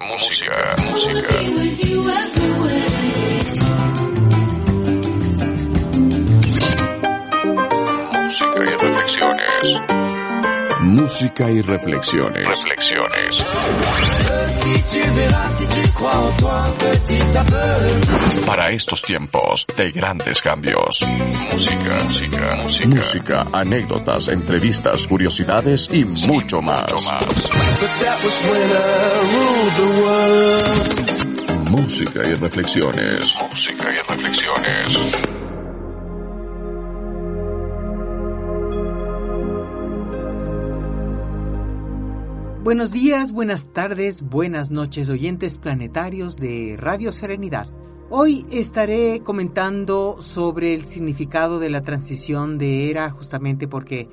Música, música. Música y reflexiones. Reflexiones. Para estos tiempos de grandes cambios. Música, música, música. Música, anécdotas, entrevistas, curiosidades y mucho más. Música y reflexiones. Música y reflexiones. Buenos días, buenas tardes, buenas noches oyentes planetarios de Radio Serenidad. Hoy estaré comentando sobre el significado de la transición de era justamente porque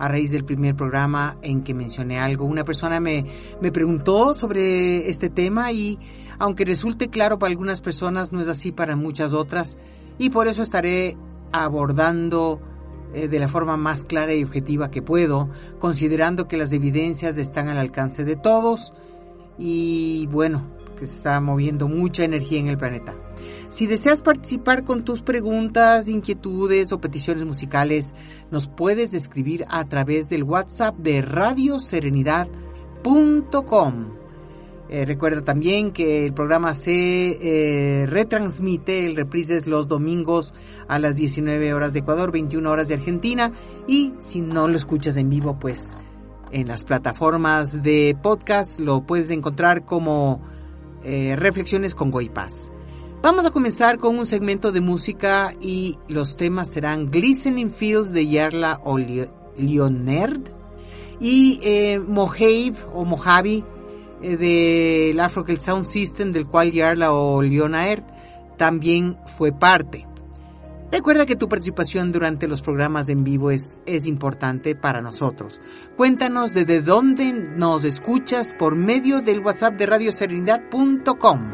a raíz del primer programa en que mencioné algo, una persona me, me preguntó sobre este tema y aunque resulte claro para algunas personas, no es así para muchas otras y por eso estaré abordando eh, de la forma más clara y objetiva que puedo, considerando que las evidencias están al alcance de todos y bueno, que se está moviendo mucha energía en el planeta. Si deseas participar con tus preguntas, inquietudes o peticiones musicales, nos puedes escribir a través del WhatsApp de radioserenidad.com. Eh, recuerda también que el programa se eh, retransmite, el reprise es los domingos a las 19 horas de Ecuador, 21 horas de Argentina y si no lo escuchas en vivo, pues en las plataformas de podcast lo puedes encontrar como eh, Reflexiones con Goipas. Vamos a comenzar con un segmento de música y los temas serán Glistening Fields de Yarla o Leonard y eh, Mojave o Mojave eh, del Afrokel Sound System del cual Yarla o Leonard también fue parte. Recuerda que tu participación durante los programas en vivo es, es importante para nosotros. Cuéntanos desde dónde nos escuchas por medio del WhatsApp de radioserenidad.com.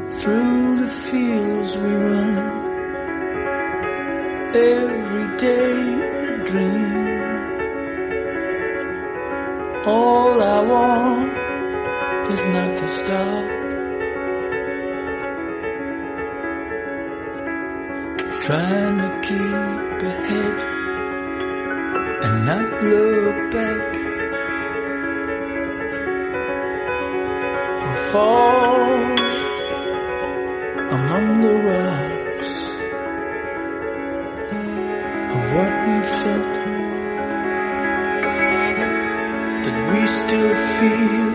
Every day dream. All I want is not to stop. Trying to keep ahead and not look back. And fall among the rocks. Of what we felt that we still feel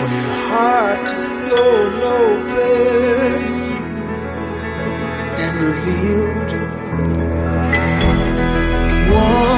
when your heart is blown open and revealed. One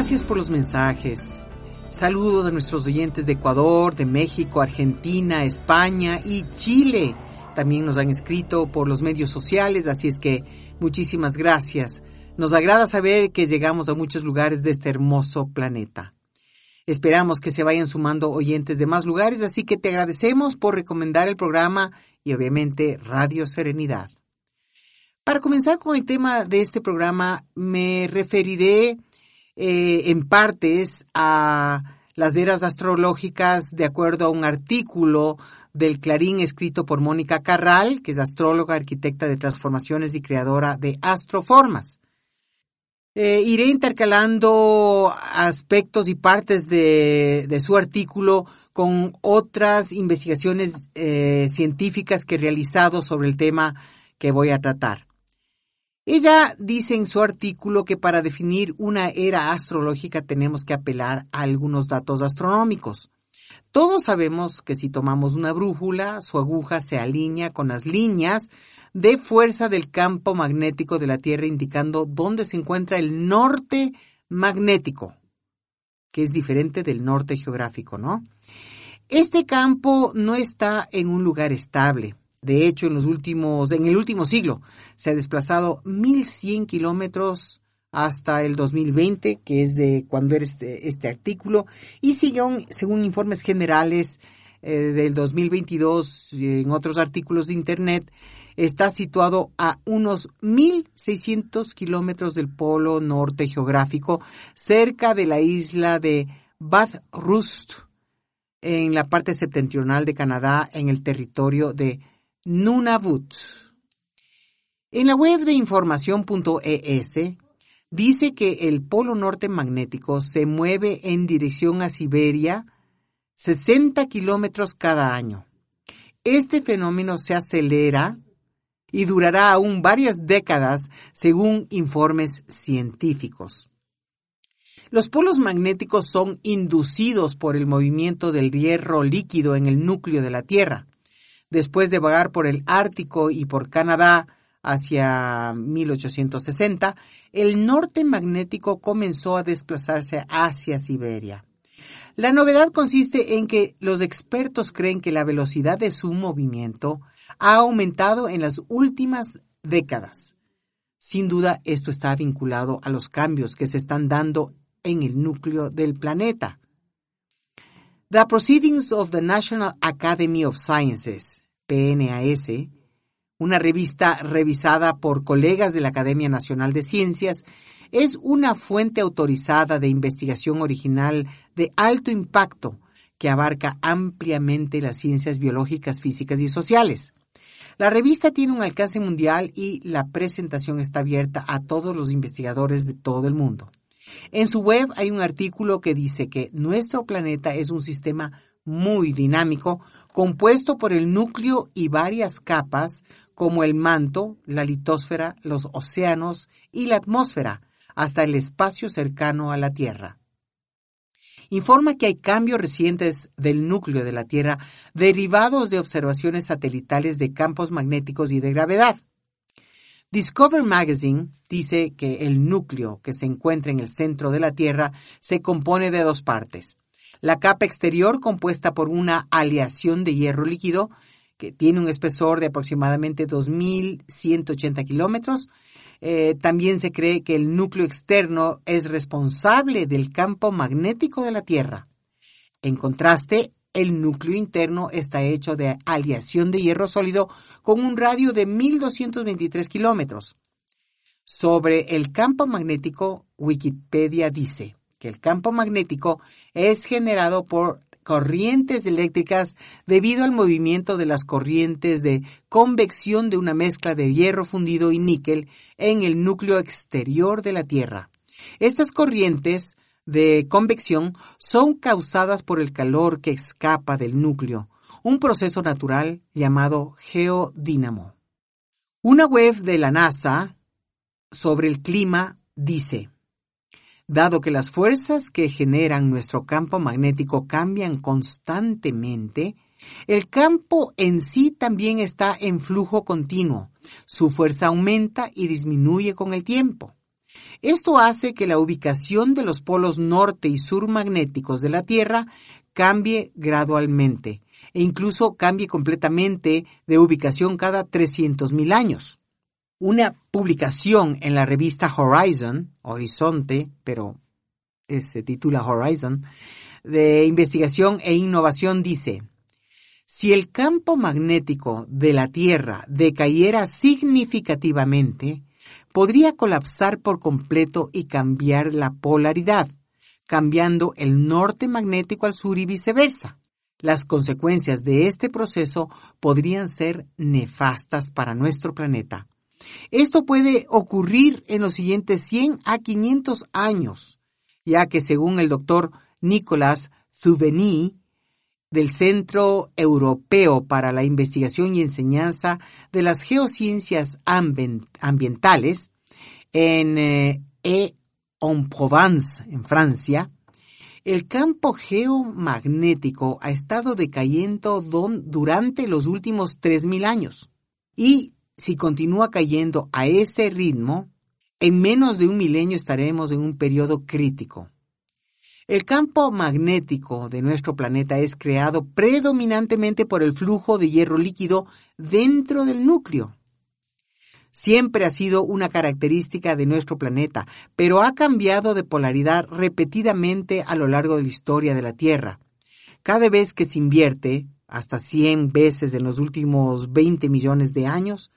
Gracias por los mensajes. Saludos a nuestros oyentes de Ecuador, de México, Argentina, España y Chile. También nos han escrito por los medios sociales, así es que muchísimas gracias. Nos agrada saber que llegamos a muchos lugares de este hermoso planeta. Esperamos que se vayan sumando oyentes de más lugares, así que te agradecemos por recomendar el programa y obviamente Radio Serenidad. Para comenzar con el tema de este programa, me referiré eh, en partes a las eras astrológicas de acuerdo a un artículo del Clarín escrito por Mónica Carral, que es astróloga, arquitecta de transformaciones y creadora de Astroformas. Eh, iré intercalando aspectos y partes de, su artículo con otras investigaciones eh, científicas que he realizado sobre el tema que voy a tratar. Ella dice en su artículo que para definir una era astrológica tenemos que apelar a algunos datos astronómicos. Todos sabemos que si tomamos una brújula, su aguja se alinea con las líneas de fuerza del campo magnético de la Tierra indicando dónde se encuentra el norte magnético, que es diferente del norte geográfico, ¿no? Este campo no está en un lugar estable. De hecho, en los últimos, en el último siglo, se ha desplazado 1100 kilómetros hasta el 2020, que es de cuando era este, este artículo, y según, según informes generales eh, del 2022 en otros artículos de Internet, está situado a unos 1.600 kilómetros del polo norte geográfico, cerca de la isla de Bathurst, en la parte septentrional de Canadá, en el territorio de Nunavut. En la web de información.es dice que el polo norte magnético se mueve en dirección a Siberia 60 kilómetros cada año. Este fenómeno se acelera y durará aún varias décadas según informes científicos. Los polos magnéticos son inducidos por el movimiento del hierro líquido en el núcleo de la Tierra. Después de vagar por el Ártico y por Canadá hacia 1860, el norte magnético comenzó a desplazarse hacia Siberia. La novedad consiste en que los expertos creen que la velocidad de su movimiento ha aumentado en las últimas décadas. Sin duda, esto está vinculado a los cambios que se están dando en el núcleo del planeta. The Proceedings of the National Academy of Sciences, PNAS, una revista revisada por colegas de la Academia Nacional de Ciencias, es una fuente autorizada de investigación original de alto impacto que abarca ampliamente las ciencias biológicas, físicas y sociales. La revista tiene un alcance mundial y la presentación está abierta a todos los investigadores de todo el mundo. En su web hay un artículo que dice que nuestro planeta es un sistema muy dinámico, compuesto por el núcleo y varias capas como el manto, la litosfera, los océanos y la atmósfera, hasta el espacio cercano a la Tierra informa que hay cambios recientes del núcleo de la Tierra derivados de observaciones satelitales de campos magnéticos y de gravedad. Discover Magazine dice que el núcleo que se encuentra en el centro de la Tierra se compone de dos partes. La capa exterior compuesta por una aleación de hierro líquido que tiene un espesor de aproximadamente 2.180 kilómetros eh, también se cree que el núcleo externo es responsable del campo magnético de la Tierra. En contraste, el núcleo interno está hecho de aleación de hierro sólido con un radio de 1223 kilómetros. Sobre el campo magnético, Wikipedia dice que el campo magnético es generado por corrientes eléctricas debido al movimiento de las corrientes de convección de una mezcla de hierro fundido y níquel en el núcleo exterior de la Tierra. Estas corrientes de convección son causadas por el calor que escapa del núcleo, un proceso natural llamado geodínamo. Una web de la NASA sobre el clima dice, Dado que las fuerzas que generan nuestro campo magnético cambian constantemente, el campo en sí también está en flujo continuo. Su fuerza aumenta y disminuye con el tiempo. Esto hace que la ubicación de los polos norte y sur magnéticos de la Tierra cambie gradualmente e incluso cambie completamente de ubicación cada 300.000 años. Una publicación en la revista Horizon, Horizonte, pero se titula Horizon, de investigación e innovación dice, si el campo magnético de la Tierra decayera significativamente, podría colapsar por completo y cambiar la polaridad, cambiando el norte magnético al sur y viceversa. Las consecuencias de este proceso podrían ser nefastas para nuestro planeta. Esto puede ocurrir en los siguientes 100 a 500 años, ya que según el doctor Nicolas Souveny, del Centro Europeo para la Investigación y Enseñanza de las Geociencias Ambientales en eh, E-en-Provence, en Francia, el campo geomagnético ha estado decayendo durante los últimos 3.000 años. Y si continúa cayendo a ese ritmo, en menos de un milenio estaremos en un periodo crítico. El campo magnético de nuestro planeta es creado predominantemente por el flujo de hierro líquido dentro del núcleo. Siempre ha sido una característica de nuestro planeta, pero ha cambiado de polaridad repetidamente a lo largo de la historia de la Tierra. Cada vez que se invierte, hasta 100 veces en los últimos 20 millones de años,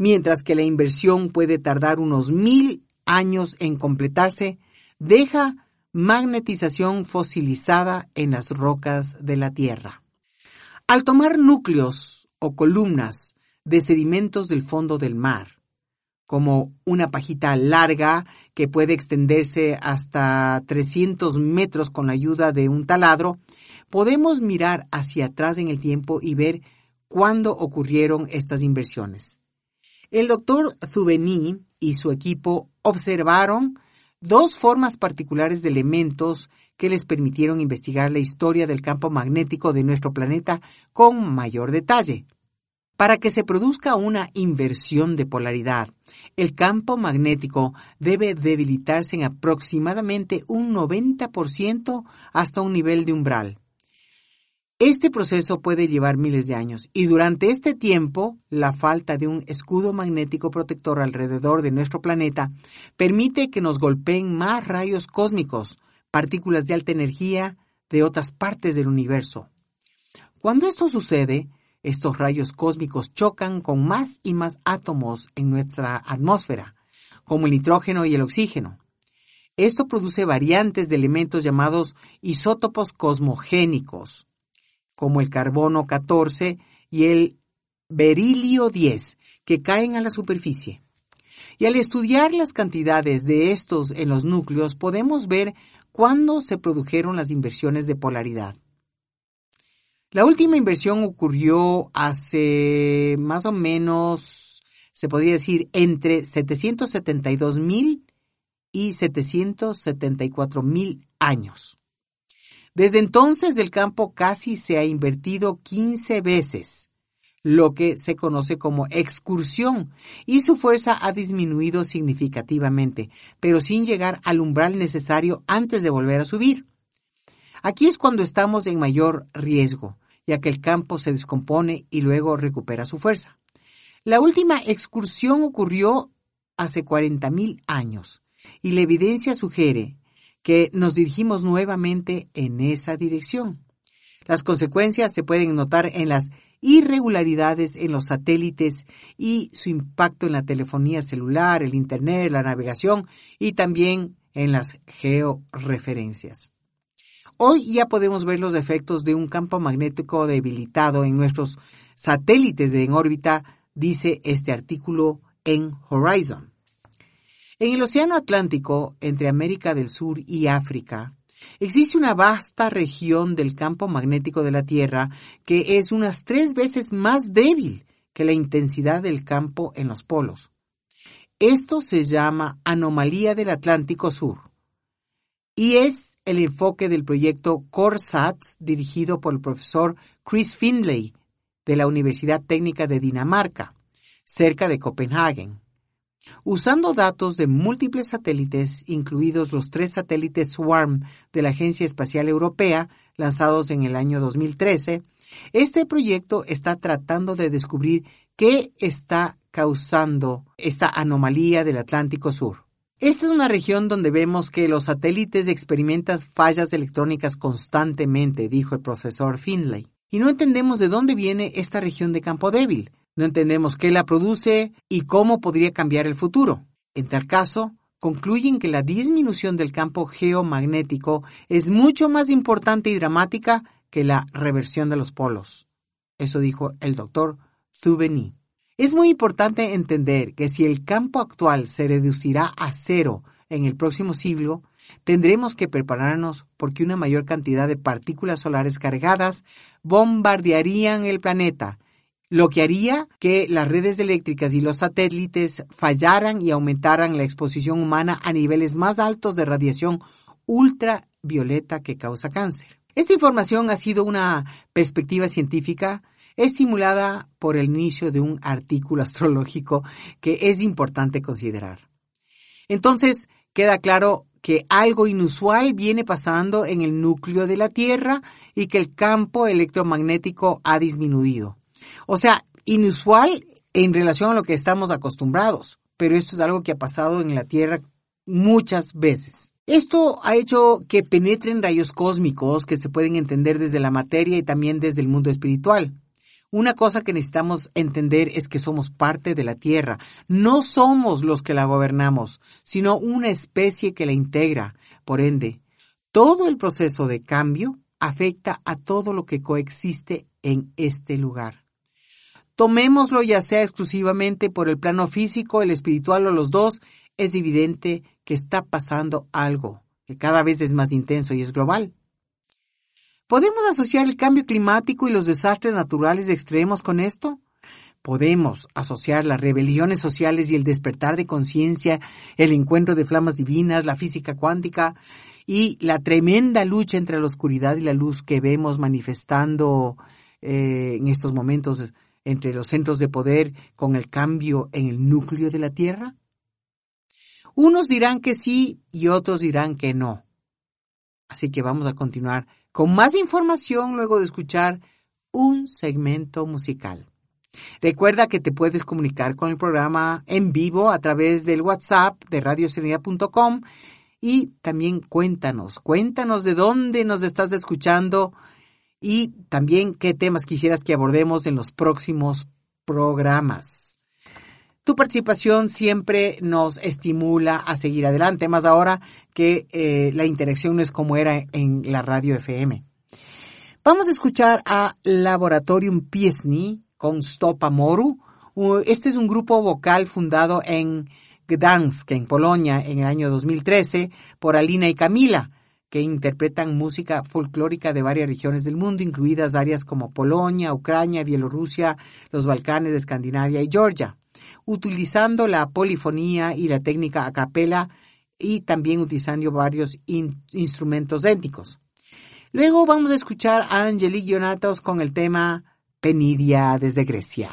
mientras que la inversión puede tardar unos mil años en completarse, deja magnetización fosilizada en las rocas de la Tierra. Al tomar núcleos o columnas de sedimentos del fondo del mar, como una pajita larga que puede extenderse hasta 300 metros con la ayuda de un taladro, podemos mirar hacia atrás en el tiempo y ver cuándo ocurrieron estas inversiones. El doctor Zubení y su equipo observaron dos formas particulares de elementos que les permitieron investigar la historia del campo magnético de nuestro planeta con mayor detalle. Para que se produzca una inversión de polaridad, el campo magnético debe debilitarse en aproximadamente un 90% hasta un nivel de umbral. Este proceso puede llevar miles de años y durante este tiempo la falta de un escudo magnético protector alrededor de nuestro planeta permite que nos golpeen más rayos cósmicos, partículas de alta energía de otras partes del universo. Cuando esto sucede, estos rayos cósmicos chocan con más y más átomos en nuestra atmósfera, como el nitrógeno y el oxígeno. Esto produce variantes de elementos llamados isótopos cosmogénicos como el carbono 14 y el berilio 10, que caen a la superficie. Y al estudiar las cantidades de estos en los núcleos, podemos ver cuándo se produjeron las inversiones de polaridad. La última inversión ocurrió hace más o menos, se podría decir, entre 772 mil y 774 mil años. Desde entonces el campo casi se ha invertido 15 veces, lo que se conoce como excursión, y su fuerza ha disminuido significativamente, pero sin llegar al umbral necesario antes de volver a subir. Aquí es cuando estamos en mayor riesgo, ya que el campo se descompone y luego recupera su fuerza. La última excursión ocurrió hace 40.000 años, y la evidencia sugiere que nos dirigimos nuevamente en esa dirección. Las consecuencias se pueden notar en las irregularidades en los satélites y su impacto en la telefonía celular, el Internet, la navegación y también en las georreferencias. Hoy ya podemos ver los efectos de un campo magnético debilitado en nuestros satélites en órbita, dice este artículo en Horizon. En el Océano Atlántico, entre América del Sur y África, existe una vasta región del campo magnético de la Tierra que es unas tres veces más débil que la intensidad del campo en los polos. Esto se llama anomalía del Atlántico Sur y es el enfoque del proyecto CORSAT dirigido por el profesor Chris Findlay de la Universidad Técnica de Dinamarca, cerca de Copenhague. Usando datos de múltiples satélites, incluidos los tres satélites SWARM de la Agencia Espacial Europea, lanzados en el año 2013, este proyecto está tratando de descubrir qué está causando esta anomalía del Atlántico Sur. Esta es una región donde vemos que los satélites experimentan fallas electrónicas constantemente, dijo el profesor Finlay. Y no entendemos de dónde viene esta región de campo débil. No entendemos qué la produce y cómo podría cambiar el futuro. En tal caso, concluyen que la disminución del campo geomagnético es mucho más importante y dramática que la reversión de los polos. Eso dijo el doctor Souveny. Es muy importante entender que si el campo actual se reducirá a cero en el próximo siglo, tendremos que prepararnos porque una mayor cantidad de partículas solares cargadas bombardearían el planeta, lo que haría que las redes eléctricas y los satélites fallaran y aumentaran la exposición humana a niveles más altos de radiación ultravioleta que causa cáncer. Esta información ha sido una perspectiva científica estimulada por el inicio de un artículo astrológico que es importante considerar. Entonces, queda claro que algo inusual viene pasando en el núcleo de la Tierra y que el campo electromagnético ha disminuido. O sea, inusual en relación a lo que estamos acostumbrados, pero esto es algo que ha pasado en la Tierra muchas veces. Esto ha hecho que penetren rayos cósmicos que se pueden entender desde la materia y también desde el mundo espiritual. Una cosa que necesitamos entender es que somos parte de la Tierra. No somos los que la gobernamos, sino una especie que la integra. Por ende, todo el proceso de cambio afecta a todo lo que coexiste en este lugar. Tomémoslo ya sea exclusivamente por el plano físico, el espiritual o los dos, es evidente que está pasando algo que cada vez es más intenso y es global. ¿Podemos asociar el cambio climático y los desastres naturales extremos con esto? Podemos asociar las rebeliones sociales y el despertar de conciencia, el encuentro de flamas divinas, la física cuántica y la tremenda lucha entre la oscuridad y la luz que vemos manifestando eh, en estos momentos entre los centros de poder con el cambio en el núcleo de la Tierra? Unos dirán que sí y otros dirán que no. Así que vamos a continuar con más información luego de escuchar un segmento musical. Recuerda que te puedes comunicar con el programa en vivo a través del WhatsApp de radioserenidad.com y también cuéntanos, cuéntanos de dónde nos estás escuchando y también qué temas quisieras que abordemos en los próximos programas. Tu participación siempre nos estimula a seguir adelante, más ahora que eh, la interacción no es como era en la radio FM. Vamos a escuchar a Laboratorium Piesni con Stopa Moru. Este es un grupo vocal fundado en Gdansk, en Polonia, en el año 2013, por Alina y Camila, que interpretan música folclórica de varias regiones del mundo, incluidas áreas como Polonia, Ucrania, Bielorrusia, los Balcanes, Escandinavia y Georgia, utilizando la polifonía y la técnica a capela y también utilizando varios instrumentos étnicos. Luego vamos a escuchar a Angelique Yonatos con el tema Penidia desde Grecia.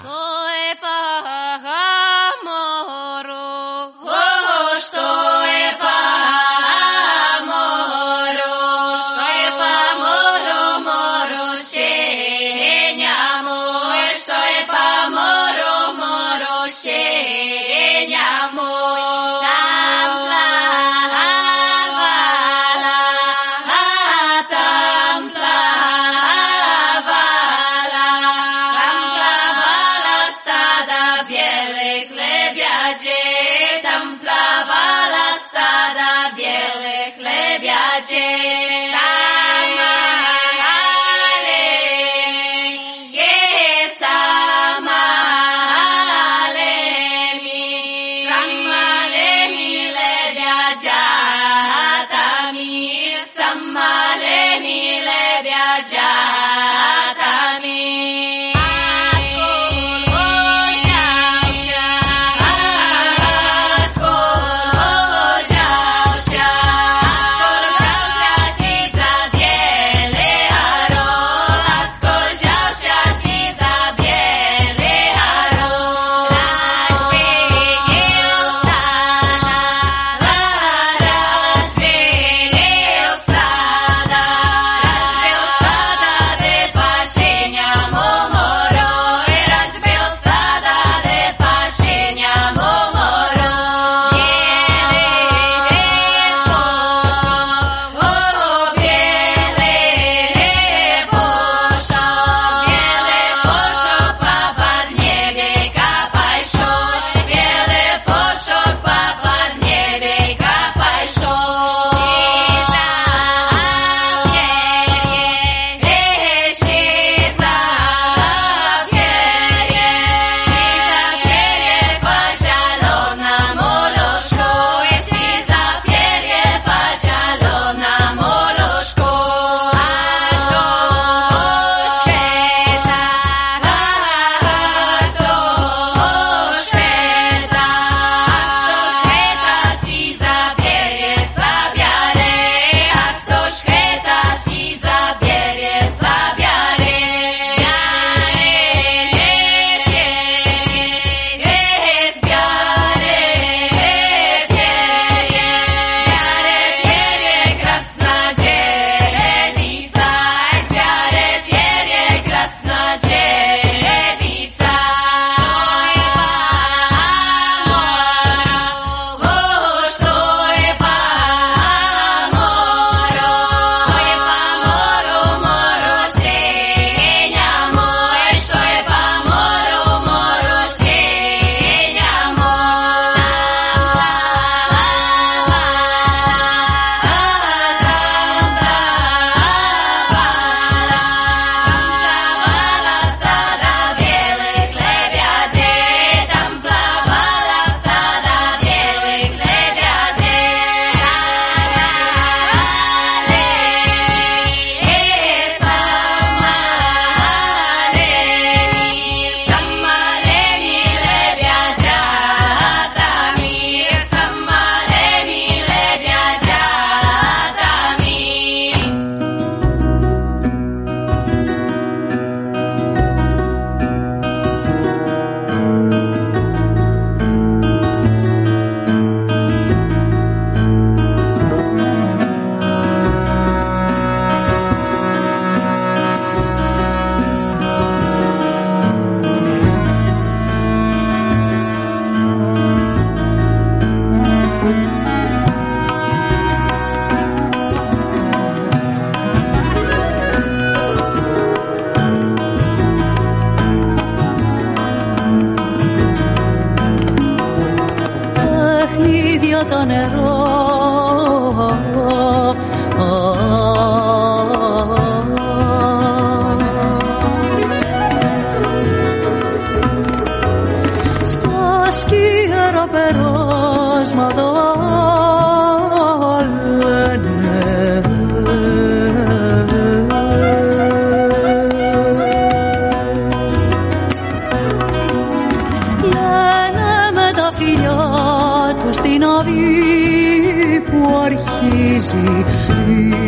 see.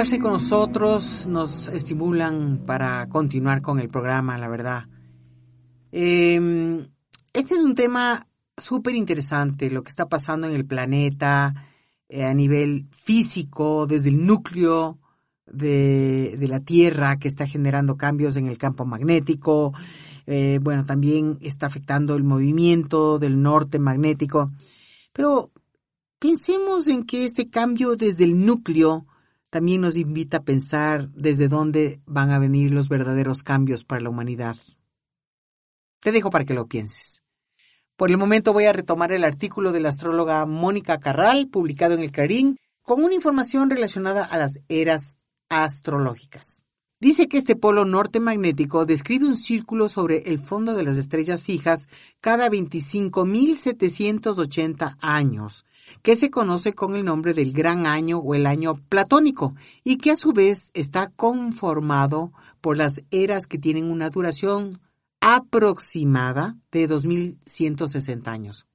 Comunicarse con nosotros, nos estimulan para continuar con el programa, la verdad. Eh, este es un tema súper interesante, lo que está pasando en el planeta eh, a nivel físico, desde el núcleo de, de, la Tierra que está generando cambios en el campo magnético, eh, bueno, también está afectando el movimiento del norte magnético, pero pensemos en que este cambio desde el núcleo también nos invita a pensar desde dónde van a venir los verdaderos cambios para la humanidad. Te dejo para que lo pienses. Por el momento voy a retomar el artículo de la astróloga Mónica Carral, publicado en el Clarín, con una información relacionada a las eras astrológicas. Dice que este polo norte magnético describe un círculo sobre el fondo de las estrellas fijas cada 25.780 años, que se conoce con el nombre del gran año o el año platónico, y que a su vez está conformado por las eras que tienen una duración aproximada de 2160 años.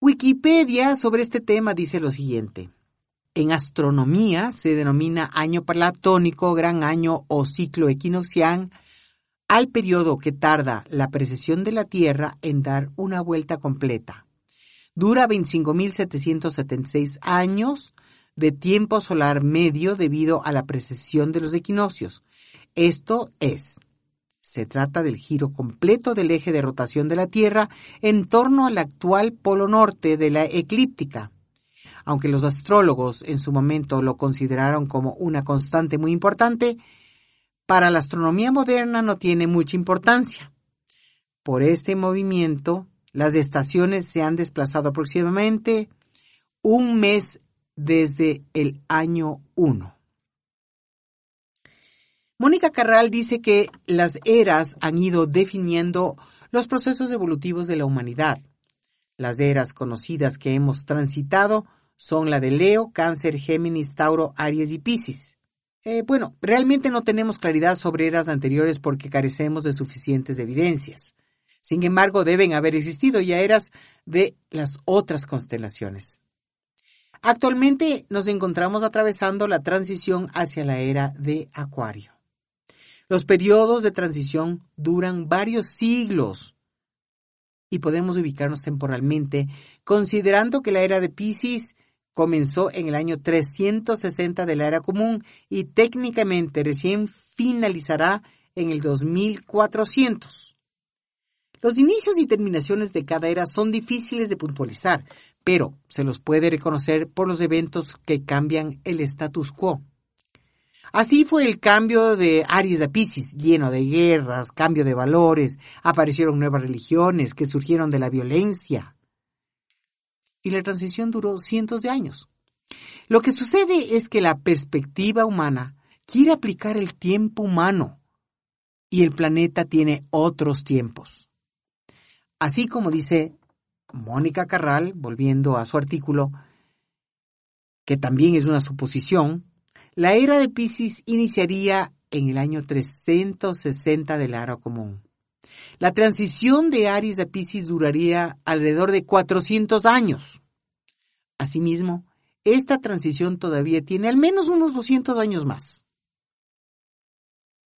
Wikipedia sobre este tema dice lo siguiente. En astronomía se denomina año platónico, gran año o ciclo equinoccial al periodo que tarda la precesión de la Tierra en dar una vuelta completa. Dura 25.776 años de tiempo solar medio debido a la precesión de los equinoccios. Esto es, se trata del giro completo del eje de rotación de la Tierra en torno al actual polo norte de la eclíptica. Aunque los astrólogos en su momento lo consideraron como una constante muy importante, para la astronomía moderna no tiene mucha importancia. Por este movimiento, las estaciones se han desplazado aproximadamente un mes desde el año 1. Mónica Carral dice que las eras han ido definiendo los procesos evolutivos de la humanidad. Las eras conocidas que hemos transitado son la de Leo, Cáncer, Géminis, Tauro, Aries y Piscis. Eh, bueno, realmente no tenemos claridad sobre eras anteriores porque carecemos de suficientes evidencias. Sin embargo, deben haber existido ya eras de las otras constelaciones. Actualmente nos encontramos atravesando la transición hacia la era de Acuario. Los periodos de transición duran varios siglos y podemos ubicarnos temporalmente considerando que la era de Pisces comenzó en el año 360 de la era común y técnicamente recién finalizará en el 2400. Los inicios y terminaciones de cada era son difíciles de puntualizar, pero se los puede reconocer por los eventos que cambian el status quo. Así fue el cambio de Aries a Pisces, lleno de guerras, cambio de valores, aparecieron nuevas religiones que surgieron de la violencia, y la transición duró cientos de años. Lo que sucede es que la perspectiva humana quiere aplicar el tiempo humano y el planeta tiene otros tiempos. Así como dice Mónica Carral, volviendo a su artículo, que también es una suposición, la era de Pisces iniciaría en el año 360 del Ara Común. La transición de Aries a Pisces duraría alrededor de 400 años. Asimismo, esta transición todavía tiene al menos unos 200 años más.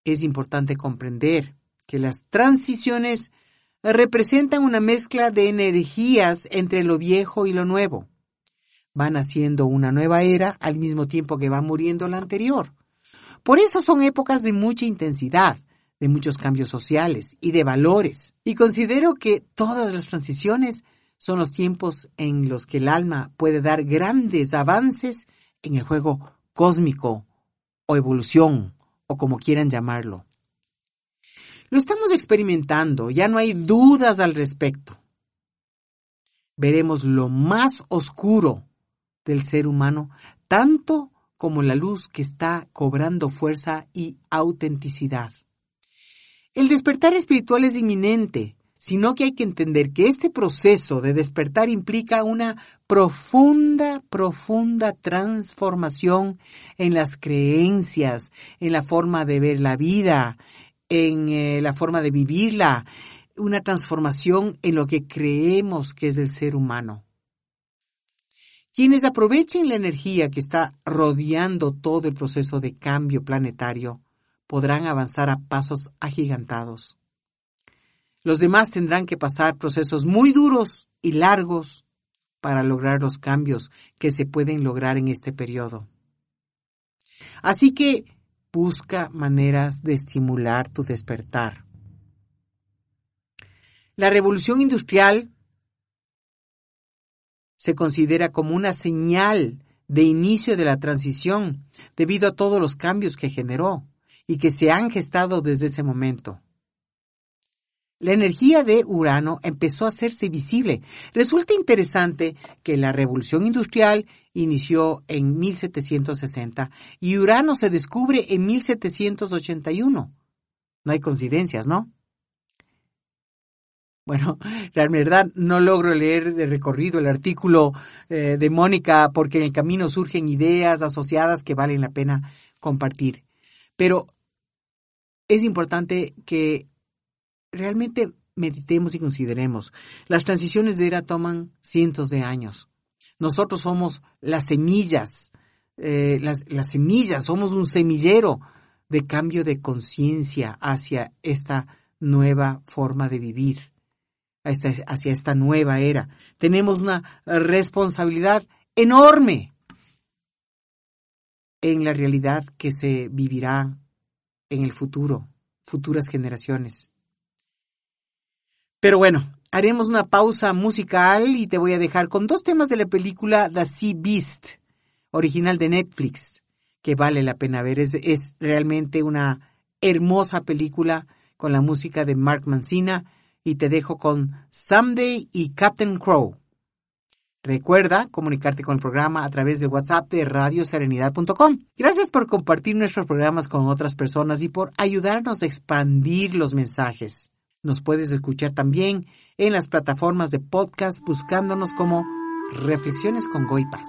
Es importante comprender que las transiciones representan una mezcla de energías entre lo viejo y lo nuevo. Van haciendo una nueva era al mismo tiempo que va muriendo la anterior. Por eso son épocas de mucha intensidad, de muchos cambios sociales y de valores. Y considero que todas las transiciones son los tiempos en los que el alma puede dar grandes avances en el juego cósmico o evolución o como quieran llamarlo. Lo estamos experimentando, ya no hay dudas al respecto. Veremos lo más oscuro del ser humano, tanto como la luz que está cobrando fuerza y autenticidad. El despertar espiritual es inminente, sino que hay que entender que este proceso de despertar implica una profunda, profunda transformación en las creencias, en la forma de ver la vida, en eh, la forma de vivirla, una transformación en lo que creemos que es el ser humano. Quienes aprovechen la energía que está rodeando todo el proceso de cambio planetario podrán avanzar a pasos agigantados. Los demás tendrán que pasar procesos muy duros y largos para lograr los cambios que se pueden lograr en este periodo. Así que busca maneras de estimular tu despertar. La revolución industrial se considera como una señal de inicio de la transición debido a todos los cambios que generó y que se han gestado desde ese momento. La energía de Urano empezó a hacerse visible. Resulta interesante que la revolución industrial inició en 1760 y Urano se descubre en 1781. No hay coincidencias, ¿no? Bueno, la verdad no logro leer de recorrido el artículo eh, de Mónica porque en el camino surgen ideas asociadas que valen la pena compartir. Pero es importante que realmente meditemos y consideremos. Las transiciones de era toman cientos de años. Nosotros somos las semillas, eh, las, las semillas, somos un semillero de cambio de conciencia hacia esta nueva forma de vivir, hacia esta nueva era. Tenemos una responsabilidad enorme en la realidad que se vivirá en el futuro, futuras generaciones. Pero bueno, haremos una pausa musical y te voy a dejar con dos temas de la película The Sea Beast, original de Netflix, que vale la pena ver. Es, realmente una hermosa película con la música de Mark Mancina y te dejo con Someday y Captain Crow. Recuerda comunicarte con el programa a través del WhatsApp de radioserenidad.com. Gracias por compartir nuestros programas con otras personas y por ayudarnos a expandir los mensajes. Nos puedes escuchar también en las plataformas de podcast buscándonos como Reflexiones con Goipas.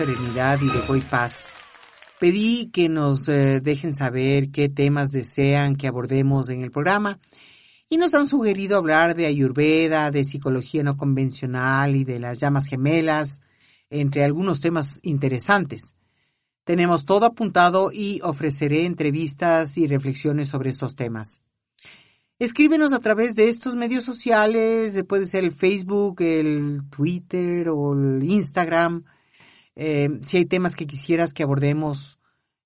Serenidad y de Hoy Paz. Pedí que nos eh, dejen saber qué temas desean que abordemos en el programa y nos han sugerido hablar de Ayurveda, de psicología no convencional y de las llamas gemelas, entre algunos temas interesantes. Tenemos todo apuntado y ofreceré entrevistas y reflexiones sobre estos temas. Escríbenos a través de estos medios sociales, puede ser el Facebook, el Twitter o el Instagram. Eh, si hay temas que quisieras que abordemos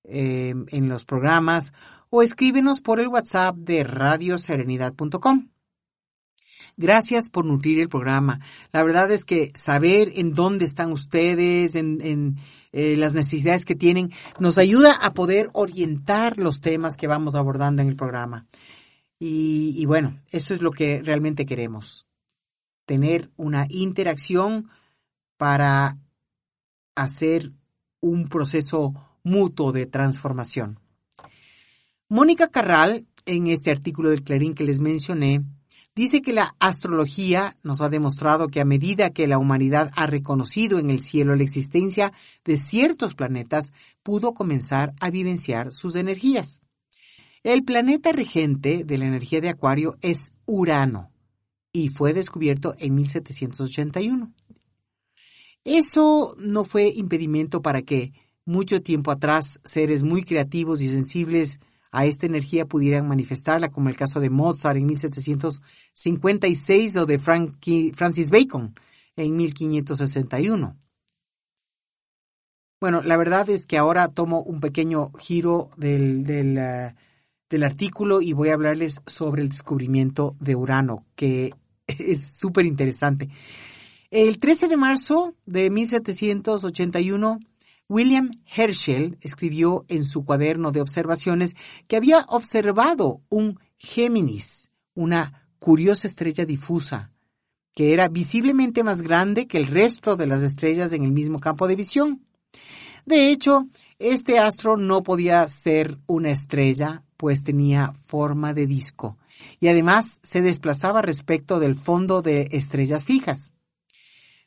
eh, en los programas o escríbenos por el WhatsApp de radioserenidad.com. Gracias por nutrir el programa. La verdad es que saber en dónde están ustedes, en, eh, las necesidades que tienen, nos ayuda a poder orientar los temas que vamos abordando en el programa. Y, y bueno, eso es lo que realmente queremos. Tener una interacción para hacer un proceso mutuo de transformación. Mónica Carral, en este artículo del Clarín que les mencioné, Dice que la astrología nos ha demostrado que a medida que la humanidad ha reconocido en el cielo la existencia de ciertos planetas, pudo comenzar a vivenciar sus energías. El planeta regente de la energía de Acuario es Urano y fue descubierto en 1781. Eso no fue impedimento para que, mucho tiempo atrás, seres muy creativos y sensibles a esta energía pudieran manifestarla, como el caso de Mozart en 1756 o de Francis Bacon en 1561. Bueno, la verdad es que ahora tomo un pequeño giro del, del, eh, artículo y voy a hablarles sobre el descubrimiento de Urano, que es súper interesante. El 13 de marzo de 1781, William Herschel escribió en su cuaderno de observaciones que había observado un Géminis, una curiosa estrella difusa, que era visiblemente más grande que el resto de las estrellas en el mismo campo de visión. De hecho, este astro no podía ser una estrella, pues tenía forma de disco, y además se desplazaba respecto del fondo de estrellas fijas.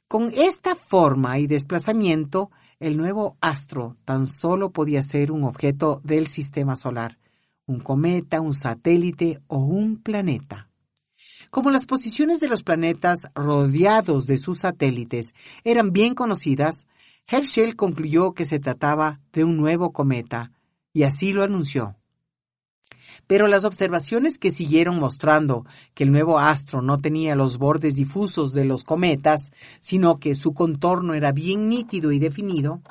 Con esta forma y desplazamiento, el nuevo astro tan solo podía ser un objeto del sistema solar, un cometa, un satélite o un planeta. Como las posiciones de los planetas rodeados de sus satélites eran bien conocidas, Herschel concluyó que se trataba de un nuevo cometa, y así lo anunció. Pero las observaciones que siguieron mostrando que el nuevo astro no tenía los bordes difusos de los cometas, sino que su contorno era bien nítido y definido,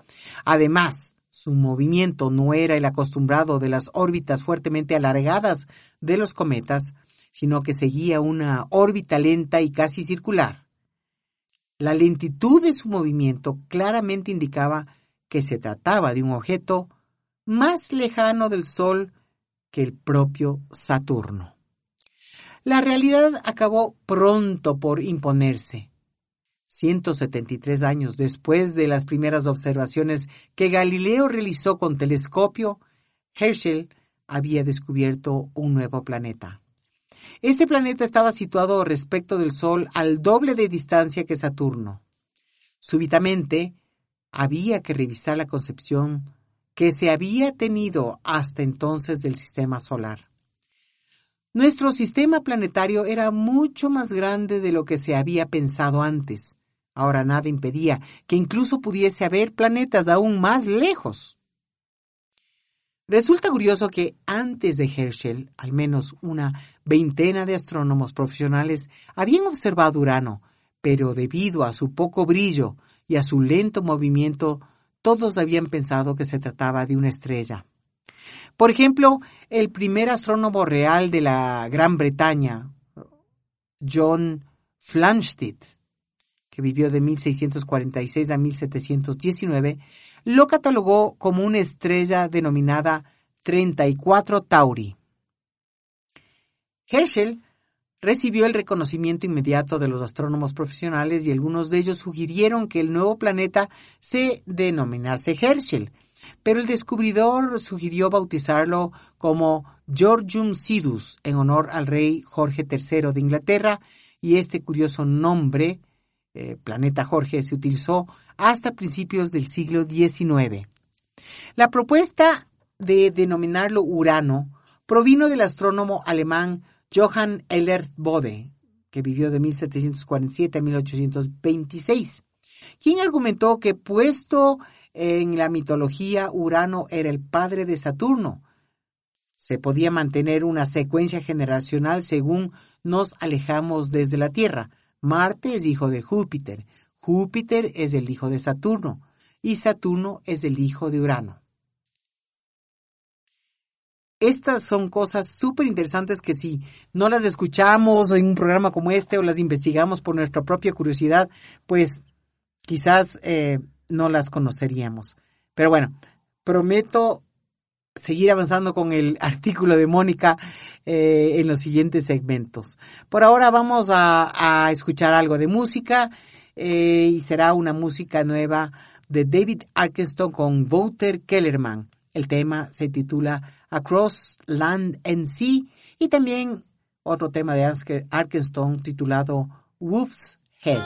además su movimiento no era el acostumbrado de las órbitas fuertemente alargadas de los cometas, sino que seguía una órbita lenta y casi circular. La lentitud de su movimiento claramente indicaba que se trataba de un objeto más lejano del Sol que el propio Saturno. La realidad acabó pronto por imponerse. 173 años después de las primeras observaciones que Galileo realizó con telescopio, Herschel había descubierto un nuevo planeta. Este planeta estaba situado respecto del Sol al doble de distancia que Saturno. Súbitamente, había que revisar la concepción que se había tenido hasta entonces del sistema solar. Nuestro sistema planetario era mucho más grande de lo que se había pensado antes. Ahora nada impedía que incluso pudiese haber planetas aún más lejos. Resulta curioso que antes de Herschel, al menos una veintena de astrónomos profesionales habían observado Urano, pero debido a su poco brillo y a su lento movimiento todos habían pensado que se trataba de una estrella. Por ejemplo, el primer astrónomo real de la Gran Bretaña, John Flamsteed, que vivió de 1646 a 1719, lo catalogó como una estrella denominada 34 Tauri. Herschel recibió el reconocimiento inmediato de los astrónomos profesionales y algunos de ellos sugirieron que el nuevo planeta se denominase Herschel, pero el descubridor sugirió bautizarlo como Georgium Sidus en honor al rey Jorge III de Inglaterra y este curioso nombre, eh, planeta Jorge, se utilizó hasta principios del siglo XIX. La propuesta de denominarlo Urano provino del astrónomo alemán Johann Elert Bode, que vivió de 1747 a 1826, quien argumentó que puesto en la mitología Urano era el padre de Saturno, se podía mantener una secuencia generacional según nos alejamos desde la Tierra. Marte es hijo de Júpiter, Júpiter es el hijo de Saturno y Saturno es el hijo de Urano. Estas son cosas súper interesantes que si no las escuchamos en un programa como este o las investigamos por nuestra propia curiosidad, pues quizás eh, no las conoceríamos. Pero bueno, prometo seguir avanzando con el artículo de Mónica eh, en los siguientes segmentos. Por ahora vamos a, escuchar algo de música eh, y será una música nueva de David Arkenstone con Wouter Kellerman. El tema se titula Across Land and Sea y también otro tema de Arkenstone titulado Wolf's Head.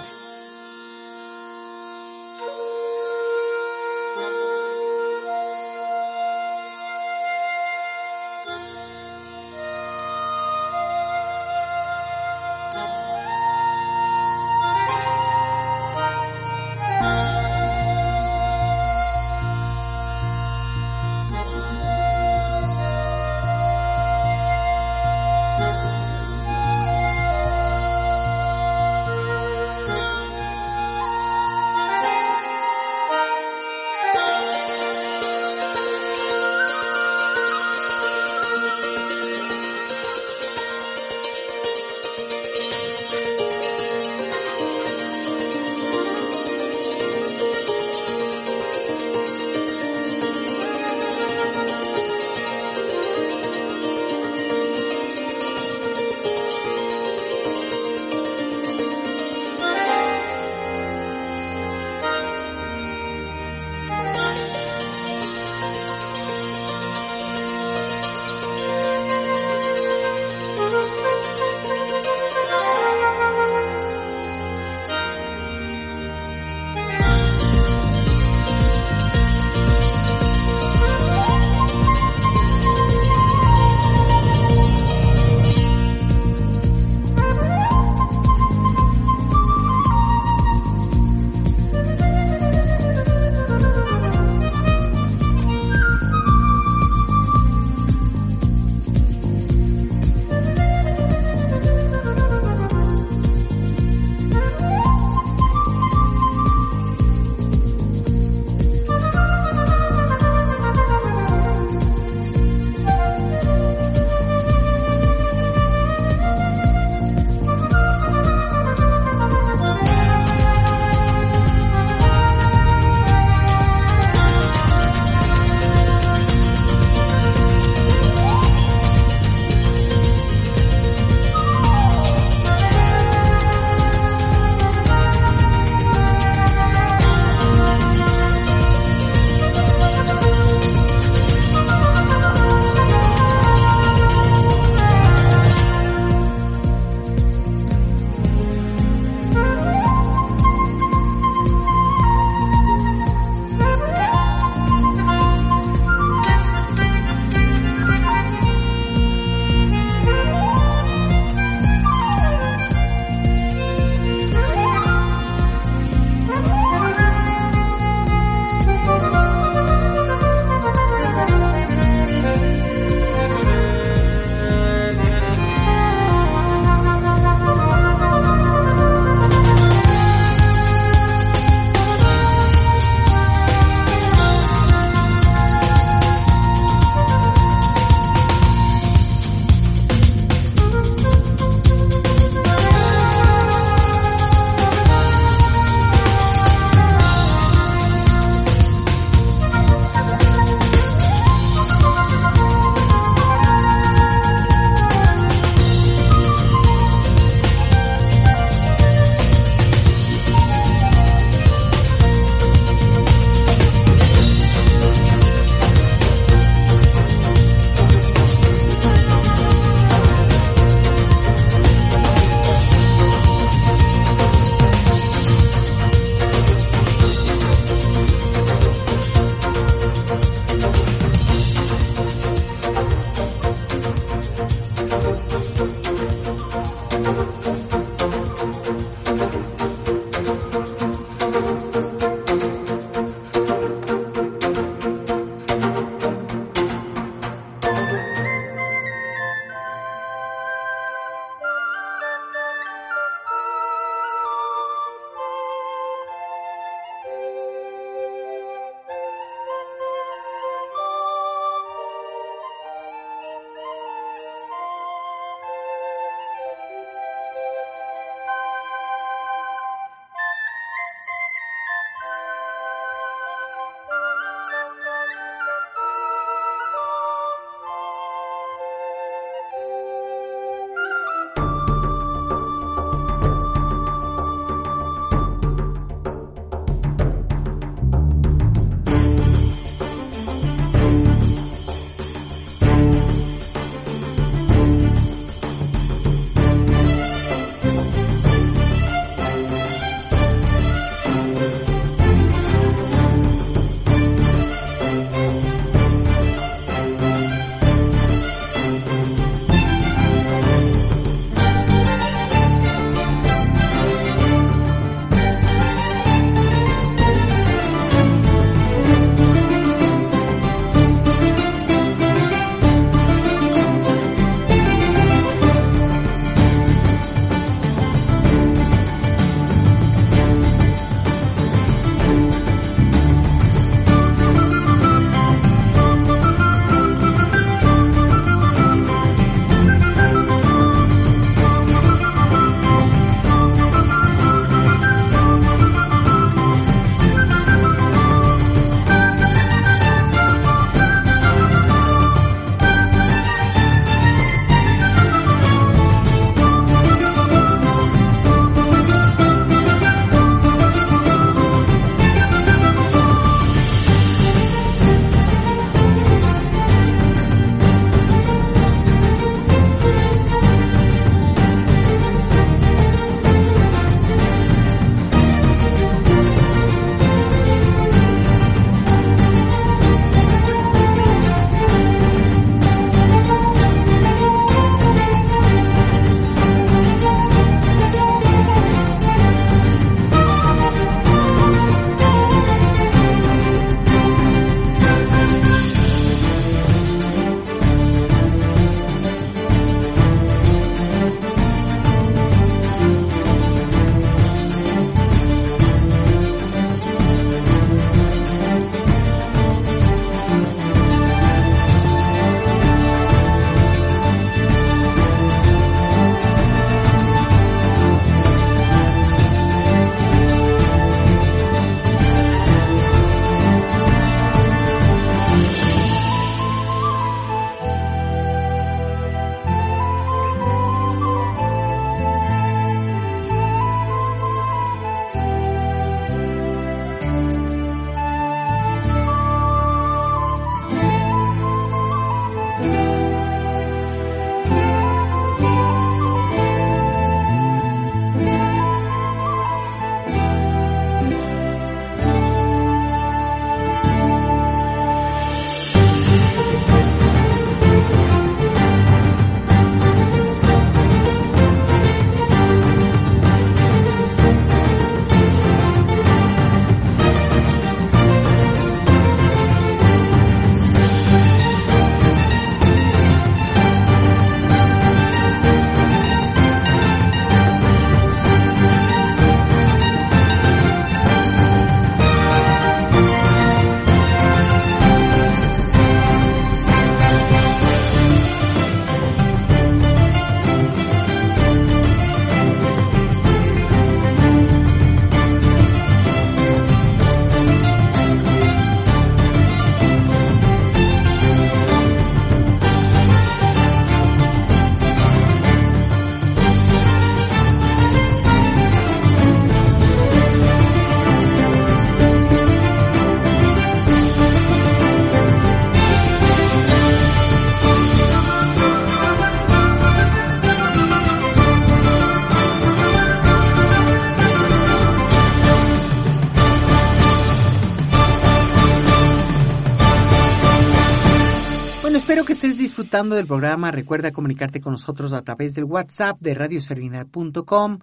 Disfrutando del programa, recuerda comunicarte con nosotros a través del WhatsApp de radioserenidad.com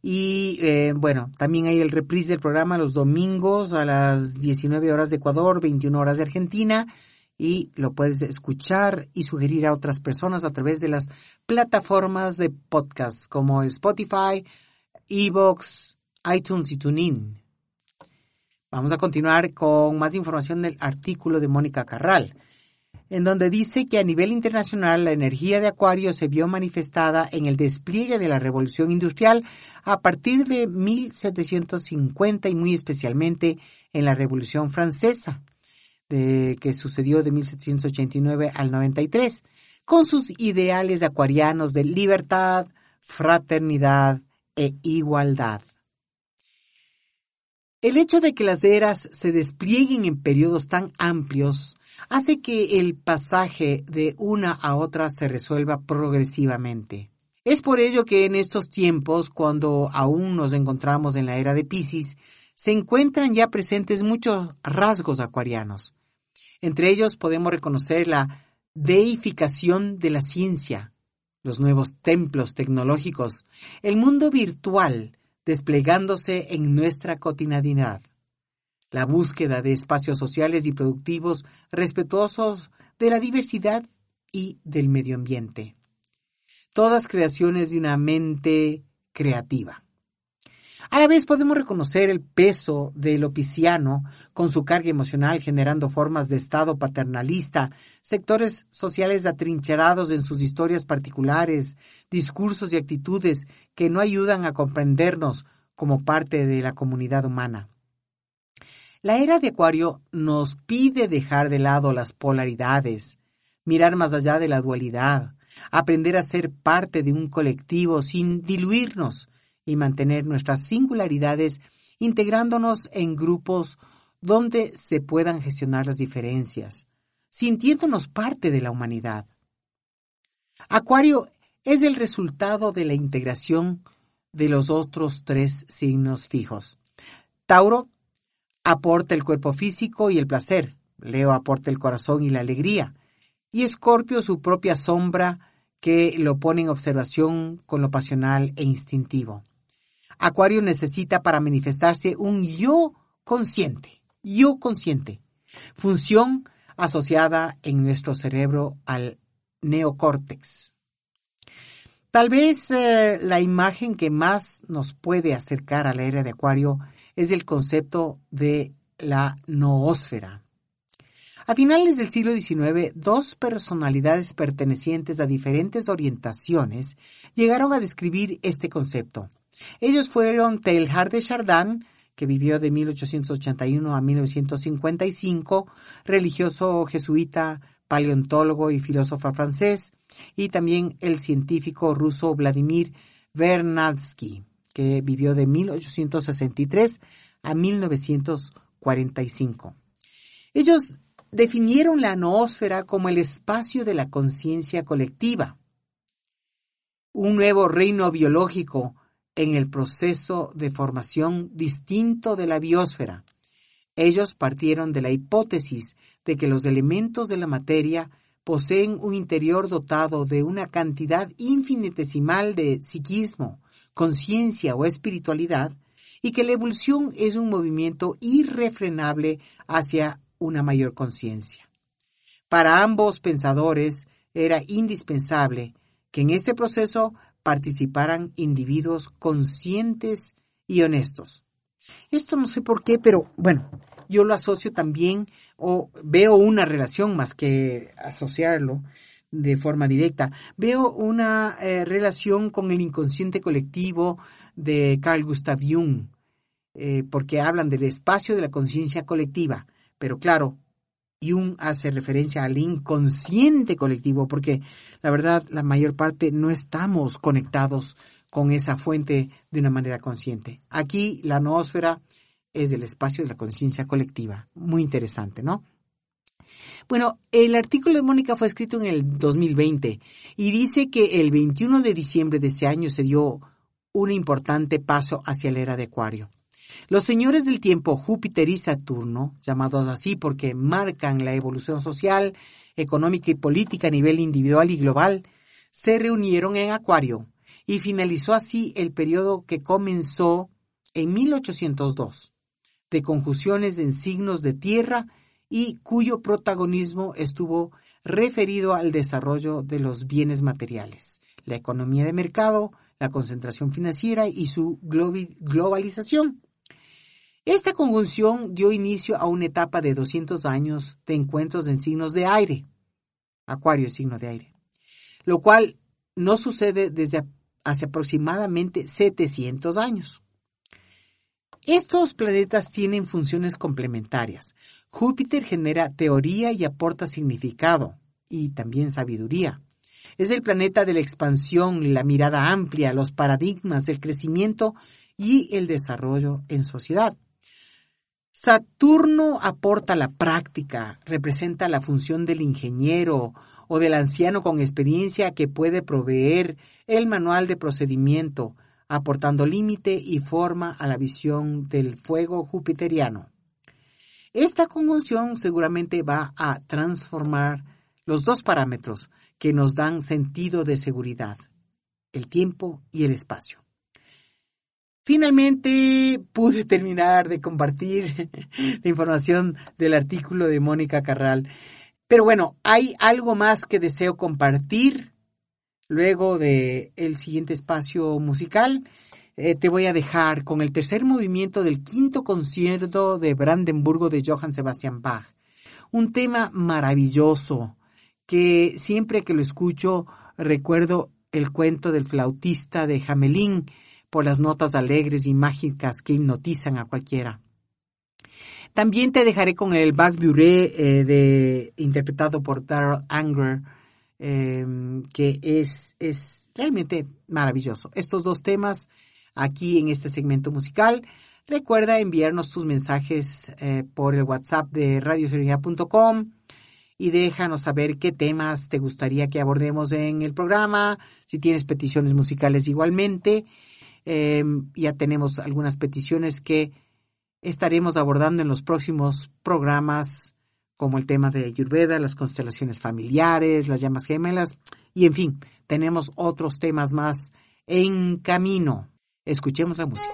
y eh, bueno, también hay el reprise del programa los domingos a las 19 horas de Ecuador, 21 horas de Argentina y lo puedes escuchar y sugerir a otras personas a través de las plataformas de podcast como Spotify, Evox, iTunes y TuneIn. Vamos a continuar con más información del artículo de Mónica Carral en donde dice que a nivel internacional la energía de Acuario se vio manifestada en el despliegue de la revolución industrial a partir de 1750 y muy especialmente en la Revolución Francesa, de, que sucedió de 1789 al 93, con sus ideales acuarianos de libertad, fraternidad e igualdad. El hecho de que las eras se desplieguen en periodos tan amplios hace que el pasaje de una a otra se resuelva progresivamente. Es por ello que en estos tiempos, cuando aún nos encontramos en la era de Pisces, se encuentran ya presentes muchos rasgos acuarianos. Entre ellos podemos reconocer la deificación de la ciencia, los nuevos templos tecnológicos, el mundo virtual desplegándose en nuestra cotidianidad la búsqueda de espacios sociales y productivos respetuosos de la diversidad y del medio ambiente. Todas creaciones de una mente creativa. A la vez podemos reconocer el peso del opiciano con su carga emocional generando formas de estado paternalista, sectores sociales atrincherados en sus historias particulares, discursos y actitudes que no ayudan a comprendernos como parte de la comunidad humana. La era de Acuario nos pide dejar de lado las polaridades, mirar más allá de la dualidad, aprender a ser parte de un colectivo sin diluirnos y mantener nuestras singularidades integrándonos en grupos donde se puedan gestionar las diferencias, sintiéndonos parte de la humanidad. Acuario es el resultado de la integración de los otros tres signos fijos. Tauro aporta el cuerpo físico y el placer. Leo aporta el corazón y la alegría. Y Escorpio su propia sombra que lo pone en observación con lo pasional e instintivo. Acuario necesita para manifestarse un yo consciente, yo consciente, función asociada en nuestro cerebro al neocórtex. Tal vez eh, la imagen que más nos puede acercar a la era de Acuario es el concepto de la noósfera. A finales del siglo XIX, dos personalidades pertenecientes a diferentes orientaciones llegaron a describir este concepto. Ellos fueron Teilhard de Chardin, que vivió de 1881 a 1955, religioso jesuita, paleontólogo y filósofo francés, y también el científico ruso Vladimir Vernadsky que vivió de 1863 a 1945. Ellos definieron la noósfera como el espacio de la conciencia colectiva, un nuevo reino biológico en el proceso de formación distinto de la biosfera. Ellos partieron de la hipótesis de que los elementos de la materia poseen un interior dotado de una cantidad infinitesimal de psiquismo, conciencia o espiritualidad, y que la evolución es un movimiento irrefrenable hacia una mayor conciencia. Para ambos pensadores era indispensable que en este proceso participaran individuos conscientes y honestos. Esto no sé por qué, pero bueno, yo lo asocio también o veo una relación más que asociarlo de forma directa. Veo una eh, relación con el inconsciente colectivo de Carl Gustav Jung, eh, porque hablan del espacio de la conciencia colectiva. Pero claro, Jung hace referencia al inconsciente colectivo, porque la verdad, la mayor parte no estamos conectados con esa fuente de una manera consciente. Aquí la noósfera es del espacio de la conciencia colectiva. Muy interesante, ¿no? Bueno, el artículo de Mónica fue escrito en el 2020 y dice que el 21 de diciembre de ese año se dio un importante paso hacia la era de Acuario. Los señores del tiempo Júpiter y Saturno, llamados así porque marcan la evolución social, económica y política a nivel individual y global, se reunieron en Acuario y finalizó así el periodo que comenzó en 1802, de conjunciones en signos de tierra y cuyo protagonismo estuvo referido al desarrollo de los bienes materiales, la economía de mercado, la concentración financiera y su globalización. Esta conjunción dio inicio a una etapa de 200 años de encuentros en signos de aire, Acuario signo de aire, lo cual no sucede desde hace aproximadamente 700 años. Estos planetas tienen funciones complementarias. Júpiter genera teoría y aporta significado y también sabiduría. Es el planeta de la expansión, la mirada amplia, los paradigmas, el crecimiento y el desarrollo en sociedad. Saturno aporta la práctica, representa la función del ingeniero o del anciano con experiencia que puede proveer el manual de procedimiento, aportando límite y forma a la visión del fuego jupiteriano. Esta conjunción seguramente va a transformar los dos parámetros que nos dan sentido de seguridad, el tiempo y el espacio. Finalmente pude terminar de compartir la información del artículo de Mónica Carral. Pero bueno, hay algo más que deseo compartir luego de siguiente espacio musical. Eh, te voy a dejar con el tercer movimiento del quinto concierto de Brandenburgo de Johann Sebastian Bach. Un tema maravilloso que siempre que lo escucho recuerdo el cuento del flautista de Hamelin por las notas alegres y mágicas que hipnotizan a cualquiera. También te dejaré con el Bach Buré eh, de, interpretado por Darrell Anger, em, que es, es realmente maravilloso. Estos dos temas aquí en este segmento musical. Recuerda enviarnos tus mensajes eh, por el WhatsApp de radioserenidad.com y déjanos saber qué temas te gustaría que abordemos en el programa, si tienes peticiones musicales igualmente. Em, ya tenemos algunas peticiones que estaremos abordando en los próximos programas, como el tema de Ayurveda, las constelaciones familiares, las llamas gemelas, y en fin, tenemos otros temas más en camino. Escuchemos la música.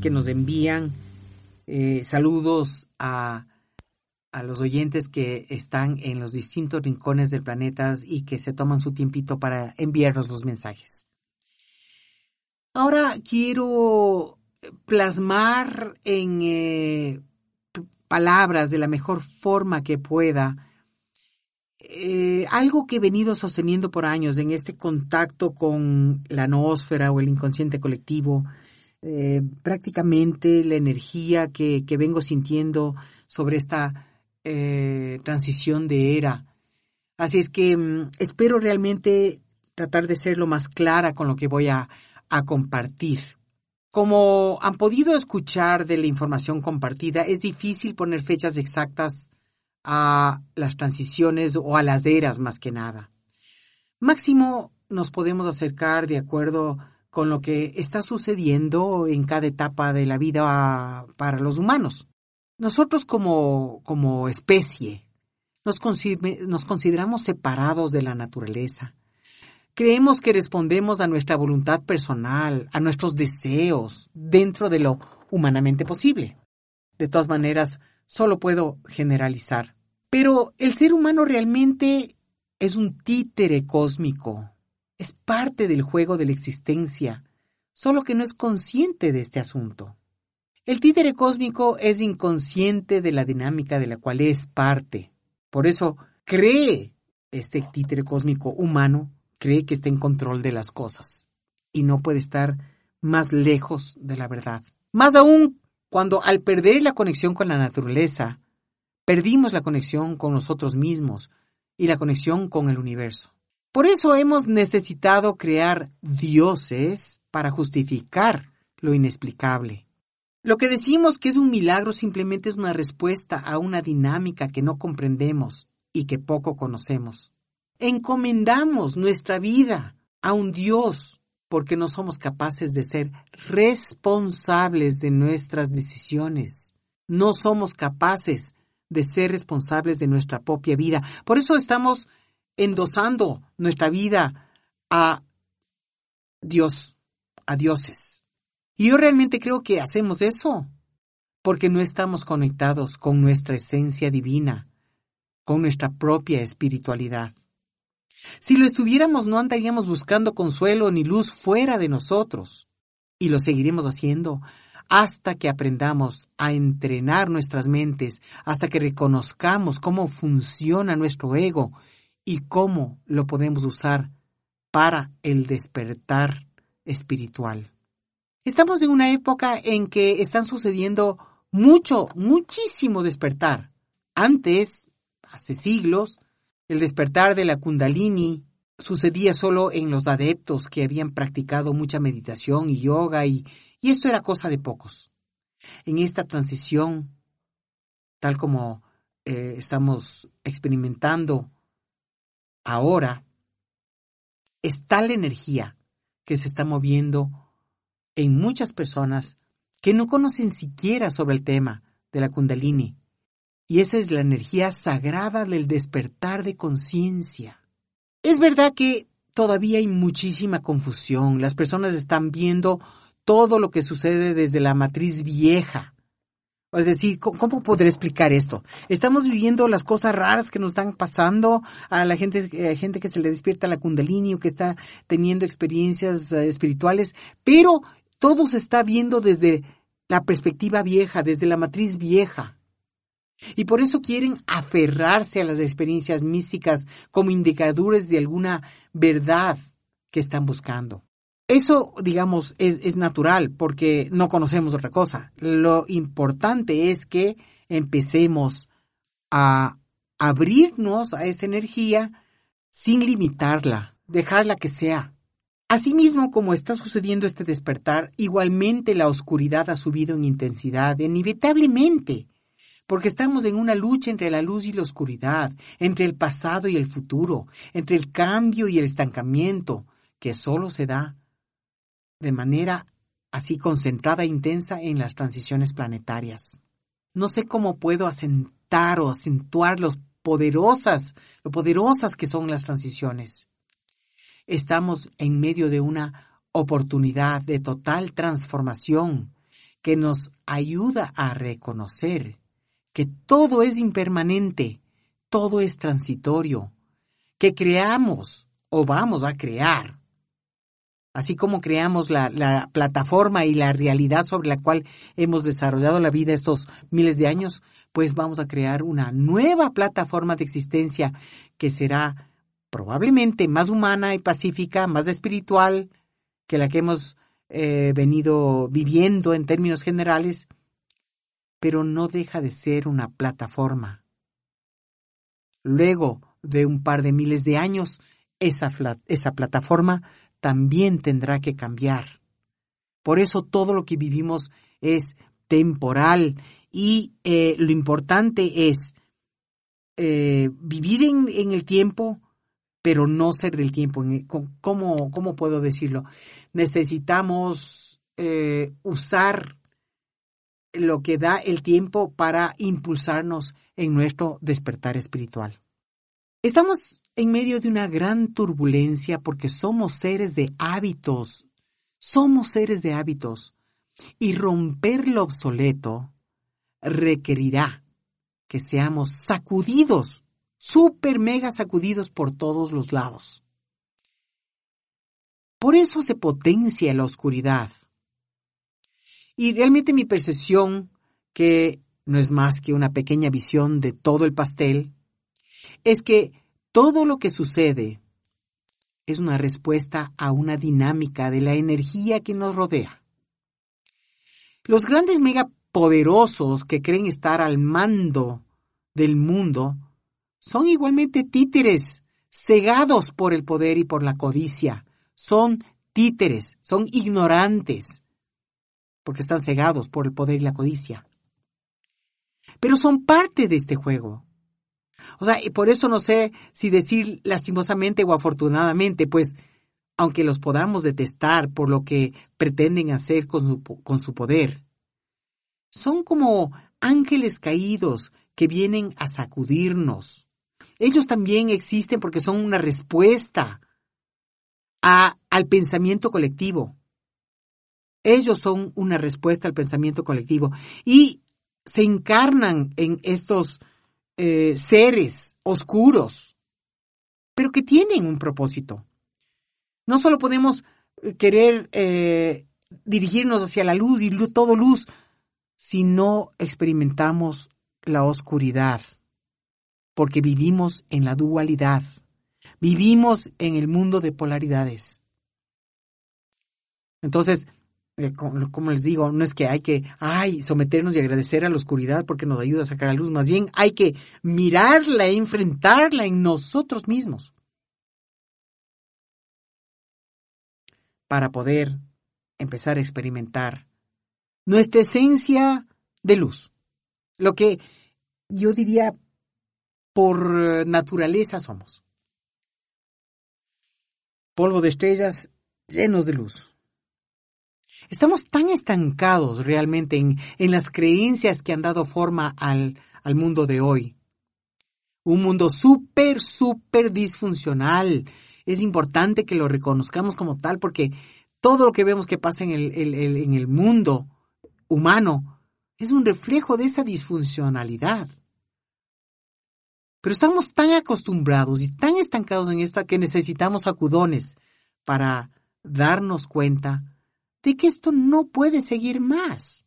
Que nos envían. Eh, saludos a, a los oyentes que están en los distintos rincones del planeta y que se toman su tiempito para enviarnos los mensajes. Ahora quiero plasmar en eh, palabras de la mejor forma que pueda eh, algo que he venido sosteniendo por años en este contacto con la noósfera o el inconsciente colectivo, eh, prácticamente la energía que, que, vengo sintiendo sobre esta transición de era. Así es que mm, espero realmente tratar de ser lo más clara con lo que voy a, a compartir. Como han podido escuchar de la información compartida, es difícil poner fechas exactas a las transiciones o a las eras más que nada. Máximo nos podemos acercar de acuerdo con lo que está sucediendo en cada etapa de la vida para los humanos. Nosotros como, como especie nos, nos consideramos separados de la naturaleza Creemos que respondemos a nuestra voluntad personal, a nuestros deseos, dentro de lo humanamente posible. De todas maneras, solo puedo generalizar. Pero el ser humano realmente es un títere cósmico. Es parte del juego de la existencia, solo que no es consciente de este asunto. El títere cósmico es inconsciente de la dinámica de la cual es parte. Por eso cree este títere cósmico humano cree que está en control de las cosas y no puede estar más lejos de la verdad. Más aún cuando al perder la conexión con la naturaleza, perdimos la conexión con nosotros mismos y la conexión con el universo. Por eso hemos necesitado crear dioses para justificar lo inexplicable. Lo que decimos que es un milagro simplemente es una respuesta a una dinámica que no comprendemos y que poco conocemos. Encomendamos nuestra vida a un Dios porque no somos capaces de ser responsables de nuestras decisiones. No somos capaces de ser responsables de nuestra propia vida. Por eso estamos endosando nuestra vida a Dios, a dioses. Y yo realmente creo que hacemos eso porque no estamos conectados con nuestra esencia divina, con nuestra propia espiritualidad. Si lo estuviéramos, no andaríamos buscando consuelo ni luz fuera de nosotros. Y lo seguiremos haciendo hasta que aprendamos a entrenar nuestras mentes, hasta que reconozcamos cómo funciona nuestro ego y cómo lo podemos usar para el despertar espiritual. Estamos en una época en que están sucediendo mucho, muchísimo despertar. Antes, hace siglos, el despertar de la kundalini sucedía solo en los adeptos que habían practicado mucha meditación y yoga y, esto era cosa de pocos. En esta transición, tal como eh, estamos experimentando ahora, es tal energía que se está moviendo en muchas personas que no conocen siquiera sobre el tema de la kundalini y esa es la energía sagrada del despertar de conciencia. Es verdad que todavía hay muchísima confusión. Las personas están viendo todo lo que sucede desde la matriz vieja. Es decir, ¿cómo podré explicar esto? Estamos viviendo las cosas raras que nos están pasando a la gente, a gente que se le despierta la kundalini o que está teniendo experiencias eh, espirituales, pero todo se está viendo desde la perspectiva vieja, desde la matriz vieja. Y por eso quieren aferrarse a las experiencias místicas como indicadores de alguna verdad que están buscando. Eso, digamos, es, natural porque no conocemos otra cosa. Lo importante es que empecemos a abrirnos a esa energía sin limitarla, dejarla que sea. Asimismo, como está sucediendo este despertar, igualmente la oscuridad ha subido en intensidad, inevitablemente porque estamos en una lucha entre la luz y la oscuridad, entre el pasado y el futuro, entre el cambio y el estancamiento, que solo se da de manera así concentrada e intensa en las transiciones planetarias. No sé cómo puedo asentar o acentuar lo poderosas, lo poderosas que son las transiciones. Estamos en medio de una oportunidad de total transformación que nos ayuda a reconocer que todo es impermanente, todo es transitorio, que creamos o vamos a crear así como creamos la, la, plataforma y la realidad sobre la cual hemos desarrollado la vida estos miles de años, pues vamos a crear una nueva plataforma de existencia que será probablemente más humana y pacífica, más espiritual que la que hemos eh, venido viviendo en términos generales, pero no deja de ser una plataforma. Luego de un par de miles de años, esa, esa plataforma también tendrá que cambiar. Por eso todo lo que vivimos es temporal y eh, lo importante es eh, vivir en, en, el tiempo, pero no ser del tiempo. ¿Cómo, cómo puedo decirlo? Necesitamos eh, usar lo que da el tiempo para impulsarnos en nuestro despertar espiritual. Estamos en medio de una gran turbulencia porque somos seres de hábitos, somos seres de hábitos, y romper lo obsoleto requerirá que seamos sacudidos, super mega sacudidos por todos los lados. Por eso se potencia la oscuridad. Y realmente mi percepción, que no es más que una pequeña visión de todo el pastel, es que todo lo que sucede es una respuesta a una dinámica de la energía que nos rodea. Los grandes megapoderosos que creen estar al mando del mundo son igualmente títeres, cegados por el poder y por la codicia. Son títeres, son ignorantes, porque están cegados por el poder y la codicia. Pero son parte de este juego. O sea, y por eso no sé si decir lastimosamente o afortunadamente, pues, aunque los podamos detestar por lo que pretenden hacer con su, con su poder, son como ángeles caídos que vienen a sacudirnos. Ellos también existen porque son una respuesta a, al pensamiento colectivo. Ellos son una respuesta al pensamiento colectivo y se encarnan en estos eh, seres oscuros, pero que tienen un propósito. No solo podemos eh, querer eh, dirigirnos hacia la luz y todo luz, si no experimentamos la oscuridad, porque vivimos en la dualidad, vivimos en el mundo de polaridades. Entonces, como les digo, no es que hay que, ay, someternos y agradecer a la oscuridad porque nos ayuda a sacar la luz, más bien hay que mirarla e enfrentarla en nosotros mismos para poder empezar a experimentar nuestra esencia de luz, lo que yo diría por naturaleza somos. Polvo de estrellas llenos de luz. Estamos tan estancados realmente en, en las creencias que han dado forma al, al mundo de hoy. Un mundo súper, súper disfuncional. Es importante que lo reconozcamos como tal porque todo lo que vemos que pasa en el, el, en el mundo humano es un reflejo de esa disfuncionalidad. Pero estamos tan acostumbrados y tan estancados en esta que necesitamos sacudones para darnos cuenta de que esto no puede seguir más.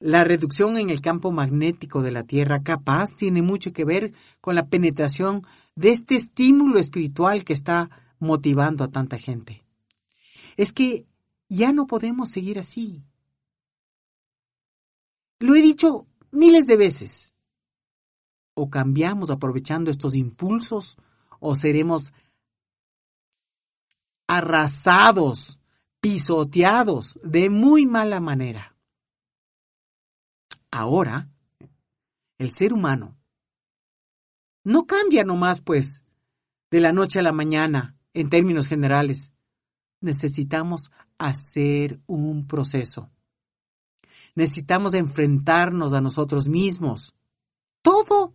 La reducción en el campo magnético de la Tierra capaz tiene mucho que ver con la penetración de este estímulo espiritual que está motivando a tanta gente. Es que ya no podemos seguir así. Lo he dicho miles de veces. O cambiamos aprovechando estos impulsos o seremos arrasados pisoteados de muy mala manera. Ahora, el ser humano no cambia nomás, pues, de la noche a la mañana, en términos generales. Necesitamos hacer un proceso. Necesitamos enfrentarnos a nosotros mismos. Todo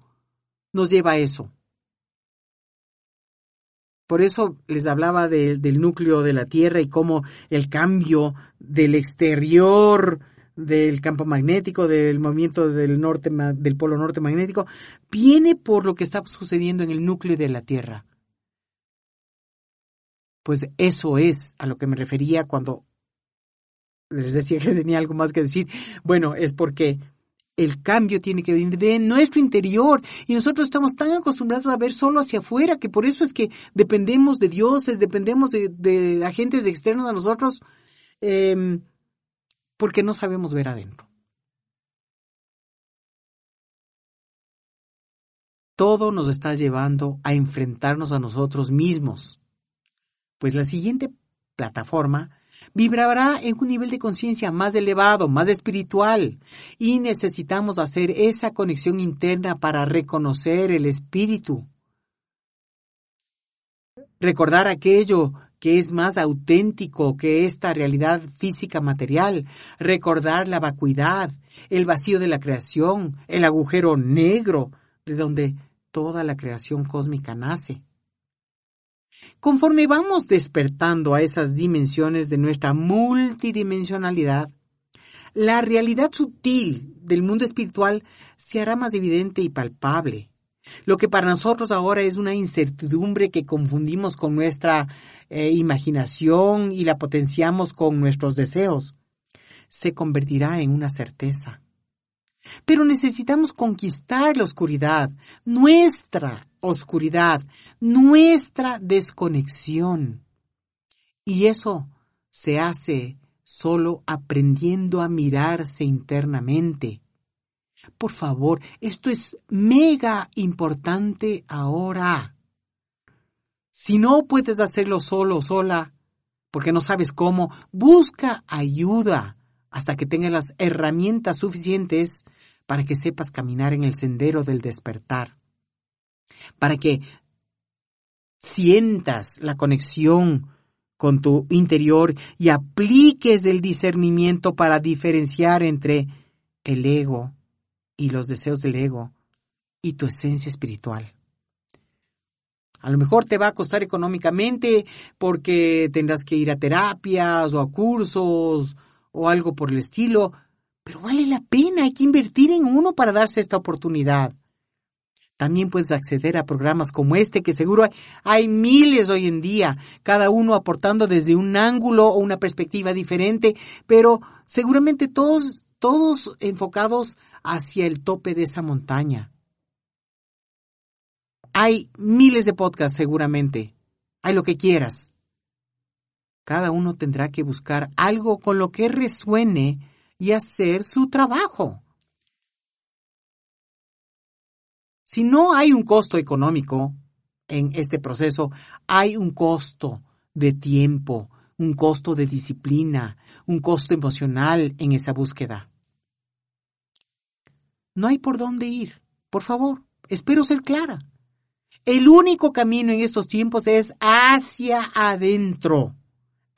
nos lleva a eso. Por eso les hablaba del núcleo de la Tierra y cómo el cambio del exterior del campo magnético, del movimiento del norte, del polo norte magnético, viene por lo que está sucediendo en el núcleo de la Tierra. Pues eso es a lo que me refería cuando les decía que tenía algo más que decir. Bueno, es porque el cambio tiene que venir de nuestro interior y nosotros estamos tan acostumbrados a ver solo hacia afuera que por eso es que dependemos de dioses, dependemos de, agentes externos a nosotros, em, porque no sabemos ver adentro. Todo nos está llevando a enfrentarnos a nosotros mismos. Pues la siguiente plataforma vibrará en un nivel de conciencia más elevado, más espiritual, y necesitamos hacer esa conexión interna para reconocer el espíritu. Recordar aquello que es más auténtico que esta realidad física material, recordar la vacuidad, el vacío de la creación, el agujero negro de donde toda la creación cósmica nace. Conforme vamos despertando a esas dimensiones de nuestra multidimensionalidad, la realidad sutil del mundo espiritual se hará más evidente y palpable. Lo que para nosotros ahora es una incertidumbre que confundimos con nuestra eh, imaginación y la potenciamos con nuestros deseos, se convertirá en una certeza. Pero necesitamos conquistar la oscuridad, nuestra oscuridad, nuestra desconexión. Y eso se hace solo aprendiendo a mirarse internamente. Por favor, esto es mega importante ahora. Si no puedes hacerlo solo o sola, porque no sabes cómo, busca ayuda hasta que tengas las herramientas suficientes para que sepas caminar en el sendero del despertar, para que sientas la conexión con tu interior y apliques el discernimiento para diferenciar entre el ego y los deseos del ego y tu esencia espiritual. A lo mejor te va a costar económicamente porque tendrás que ir a terapias o a cursos o algo por el estilo, pero vale la pena, hay que invertir en uno para darse esta oportunidad. También puedes acceder a programas como este, que seguro hay, hay, miles hoy en día, cada uno aportando desde un ángulo o una perspectiva diferente, pero seguramente todos, todos enfocados hacia el tope de esa montaña. Hay miles de podcasts seguramente, hay lo que quieras. Cada uno tendrá que buscar algo con lo que resuene y hacer su trabajo. Si no hay un costo económico en este proceso, hay un costo de tiempo, un costo de disciplina, un costo emocional en esa búsqueda. No hay por dónde ir. Por favor, espero ser clara. El único camino en estos tiempos es hacia adentro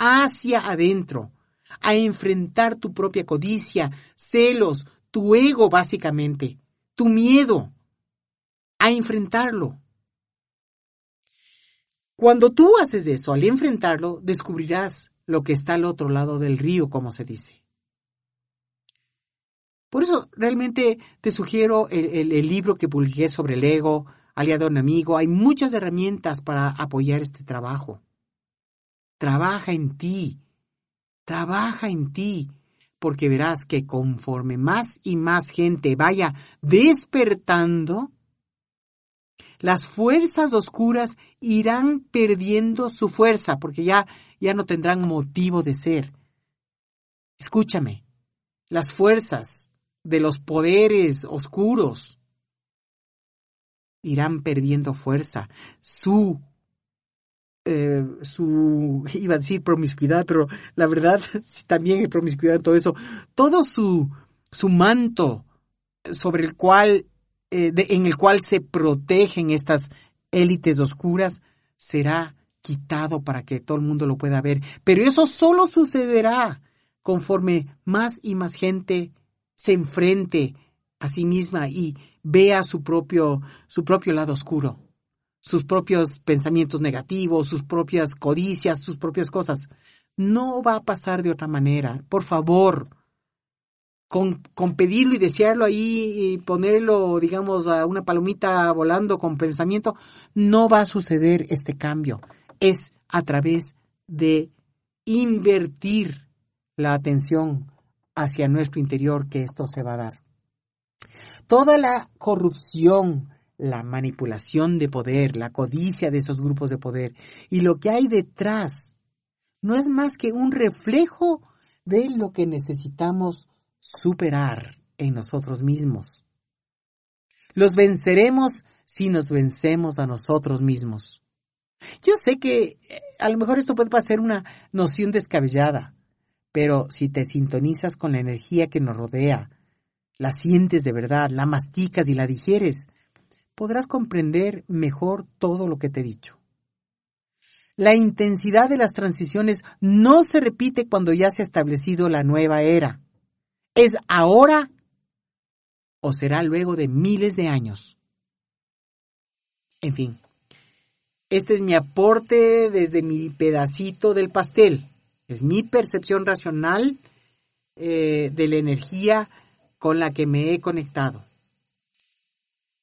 hacia adentro, a enfrentar tu propia codicia, celos, tu ego básicamente, tu miedo, a enfrentarlo. Cuando tú haces eso, al enfrentarlo, descubrirás lo que está al otro lado del río, como se dice. Por eso realmente te sugiero el, libro que publiqué sobre el ego, aliado enemigo. Hay muchas herramientas para apoyar este trabajo. Trabaja en ti, trabaja en ti, porque verás que conforme más y más gente vaya despertando, las fuerzas oscuras irán perdiendo su fuerza, porque ya, ya no tendrán motivo de ser. Escúchame, las fuerzas de los poderes oscuros irán perdiendo fuerza. Su eh, su, iba a decir promiscuidad, pero la verdad también hay promiscuidad en todo eso, todo su, su manto sobre el cual, eh, en el cual se protegen estas élites oscuras, será quitado para que todo el mundo lo pueda ver. Pero eso solo sucederá conforme más y más gente se enfrente a sí misma y vea su propio, su propio lado oscuro sus propios pensamientos negativos, sus propias codicias, sus propias cosas. No va a pasar de otra manera. Por favor, con, con, pedirlo y desearlo ahí y ponerlo, digamos, a una palomita volando con pensamiento, no va a suceder este cambio. Es a través de invertir la atención hacia nuestro interior que esto se va a dar. Toda la corrupción, la manipulación de poder, la codicia de esos grupos de poder y lo que hay detrás no es más que un reflejo de lo que necesitamos superar en nosotros mismos. Los venceremos si nos vencemos a nosotros mismos. Yo sé que eh, a lo mejor esto puede parecer una noción descabellada, pero si te sintonizas con la energía que nos rodea, la sientes de verdad, la masticas y la digieres, podrás comprender mejor todo lo que te he dicho. La intensidad de las transiciones no se repite cuando ya se ha establecido la nueva era. Es ahora o será luego de miles de años. En fin, este es mi aporte desde mi pedacito del pastel. Es mi percepción racional eh, de la energía con la que me he conectado.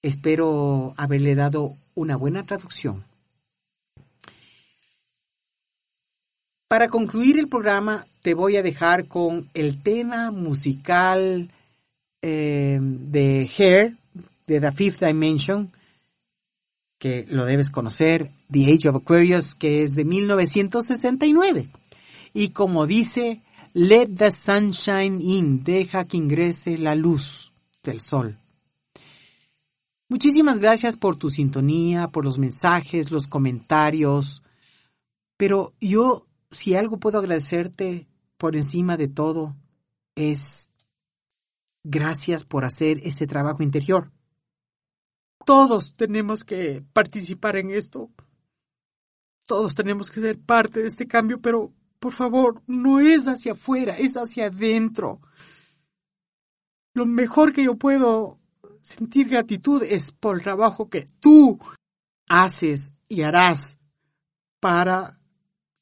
Espero haberle dado una buena traducción. Para concluir el programa, te voy a dejar con el tema musical eh, de Hair, de The Fifth Dimension, que lo debes conocer, The Age of Aquarius, que es de 1969. Y como dice, Let the sunshine in, deja que ingrese la luz del sol. Muchísimas gracias por tu sintonía, por los mensajes, los comentarios, pero yo, si algo puedo agradecerte por encima de todo, es gracias por hacer ese trabajo interior. Todos tenemos que participar en esto. Todos tenemos que ser parte de este cambio, pero por favor, no es hacia afuera, es hacia adentro. Lo mejor que yo puedo sentir gratitud es por el trabajo que tú haces y harás para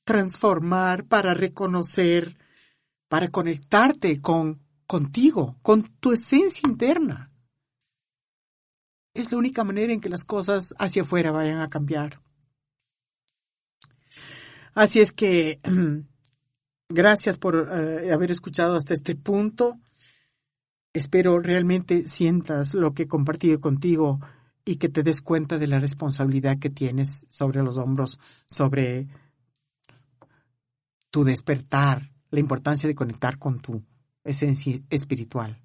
transformar, para reconocer, para conectarte con contigo, con tu esencia interna. Es la única manera en que las cosas hacia afuera vayan a cambiar. Así es que gracias por eh, haber escuchado hasta este punto. Espero realmente sientas lo que he compartido contigo y que te des cuenta de la responsabilidad que tienes sobre los hombros, sobre tu despertar, la importancia de conectar con tu esencia espiritual.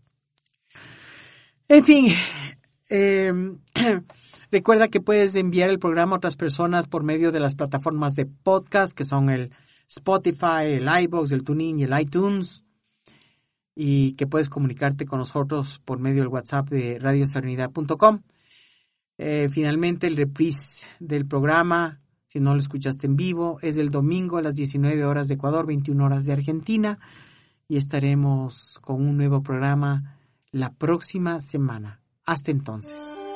En fin, em, recuerda que puedes enviar el programa a otras personas por medio de las plataformas de podcast, que son el Spotify, el iBox, el TuneIn y el iTunes. Y que puedes comunicarte con nosotros por medio del WhatsApp de radioserenidad.com. Eh, finalmente, el reprise del programa, si no lo escuchaste en vivo, es el domingo a las 19 horas de Ecuador, 21 horas de Argentina y estaremos con un nuevo programa la próxima semana. Hasta entonces.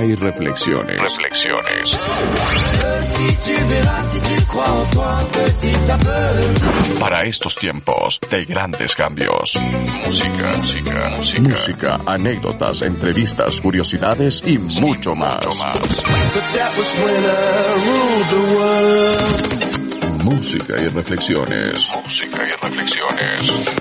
Música y reflexiones. Reflexiones. Para estos tiempos de grandes cambios. Música, música, música. Música, anécdotas, entrevistas, curiosidades y mucho más. Música y reflexiones. Música y reflexiones.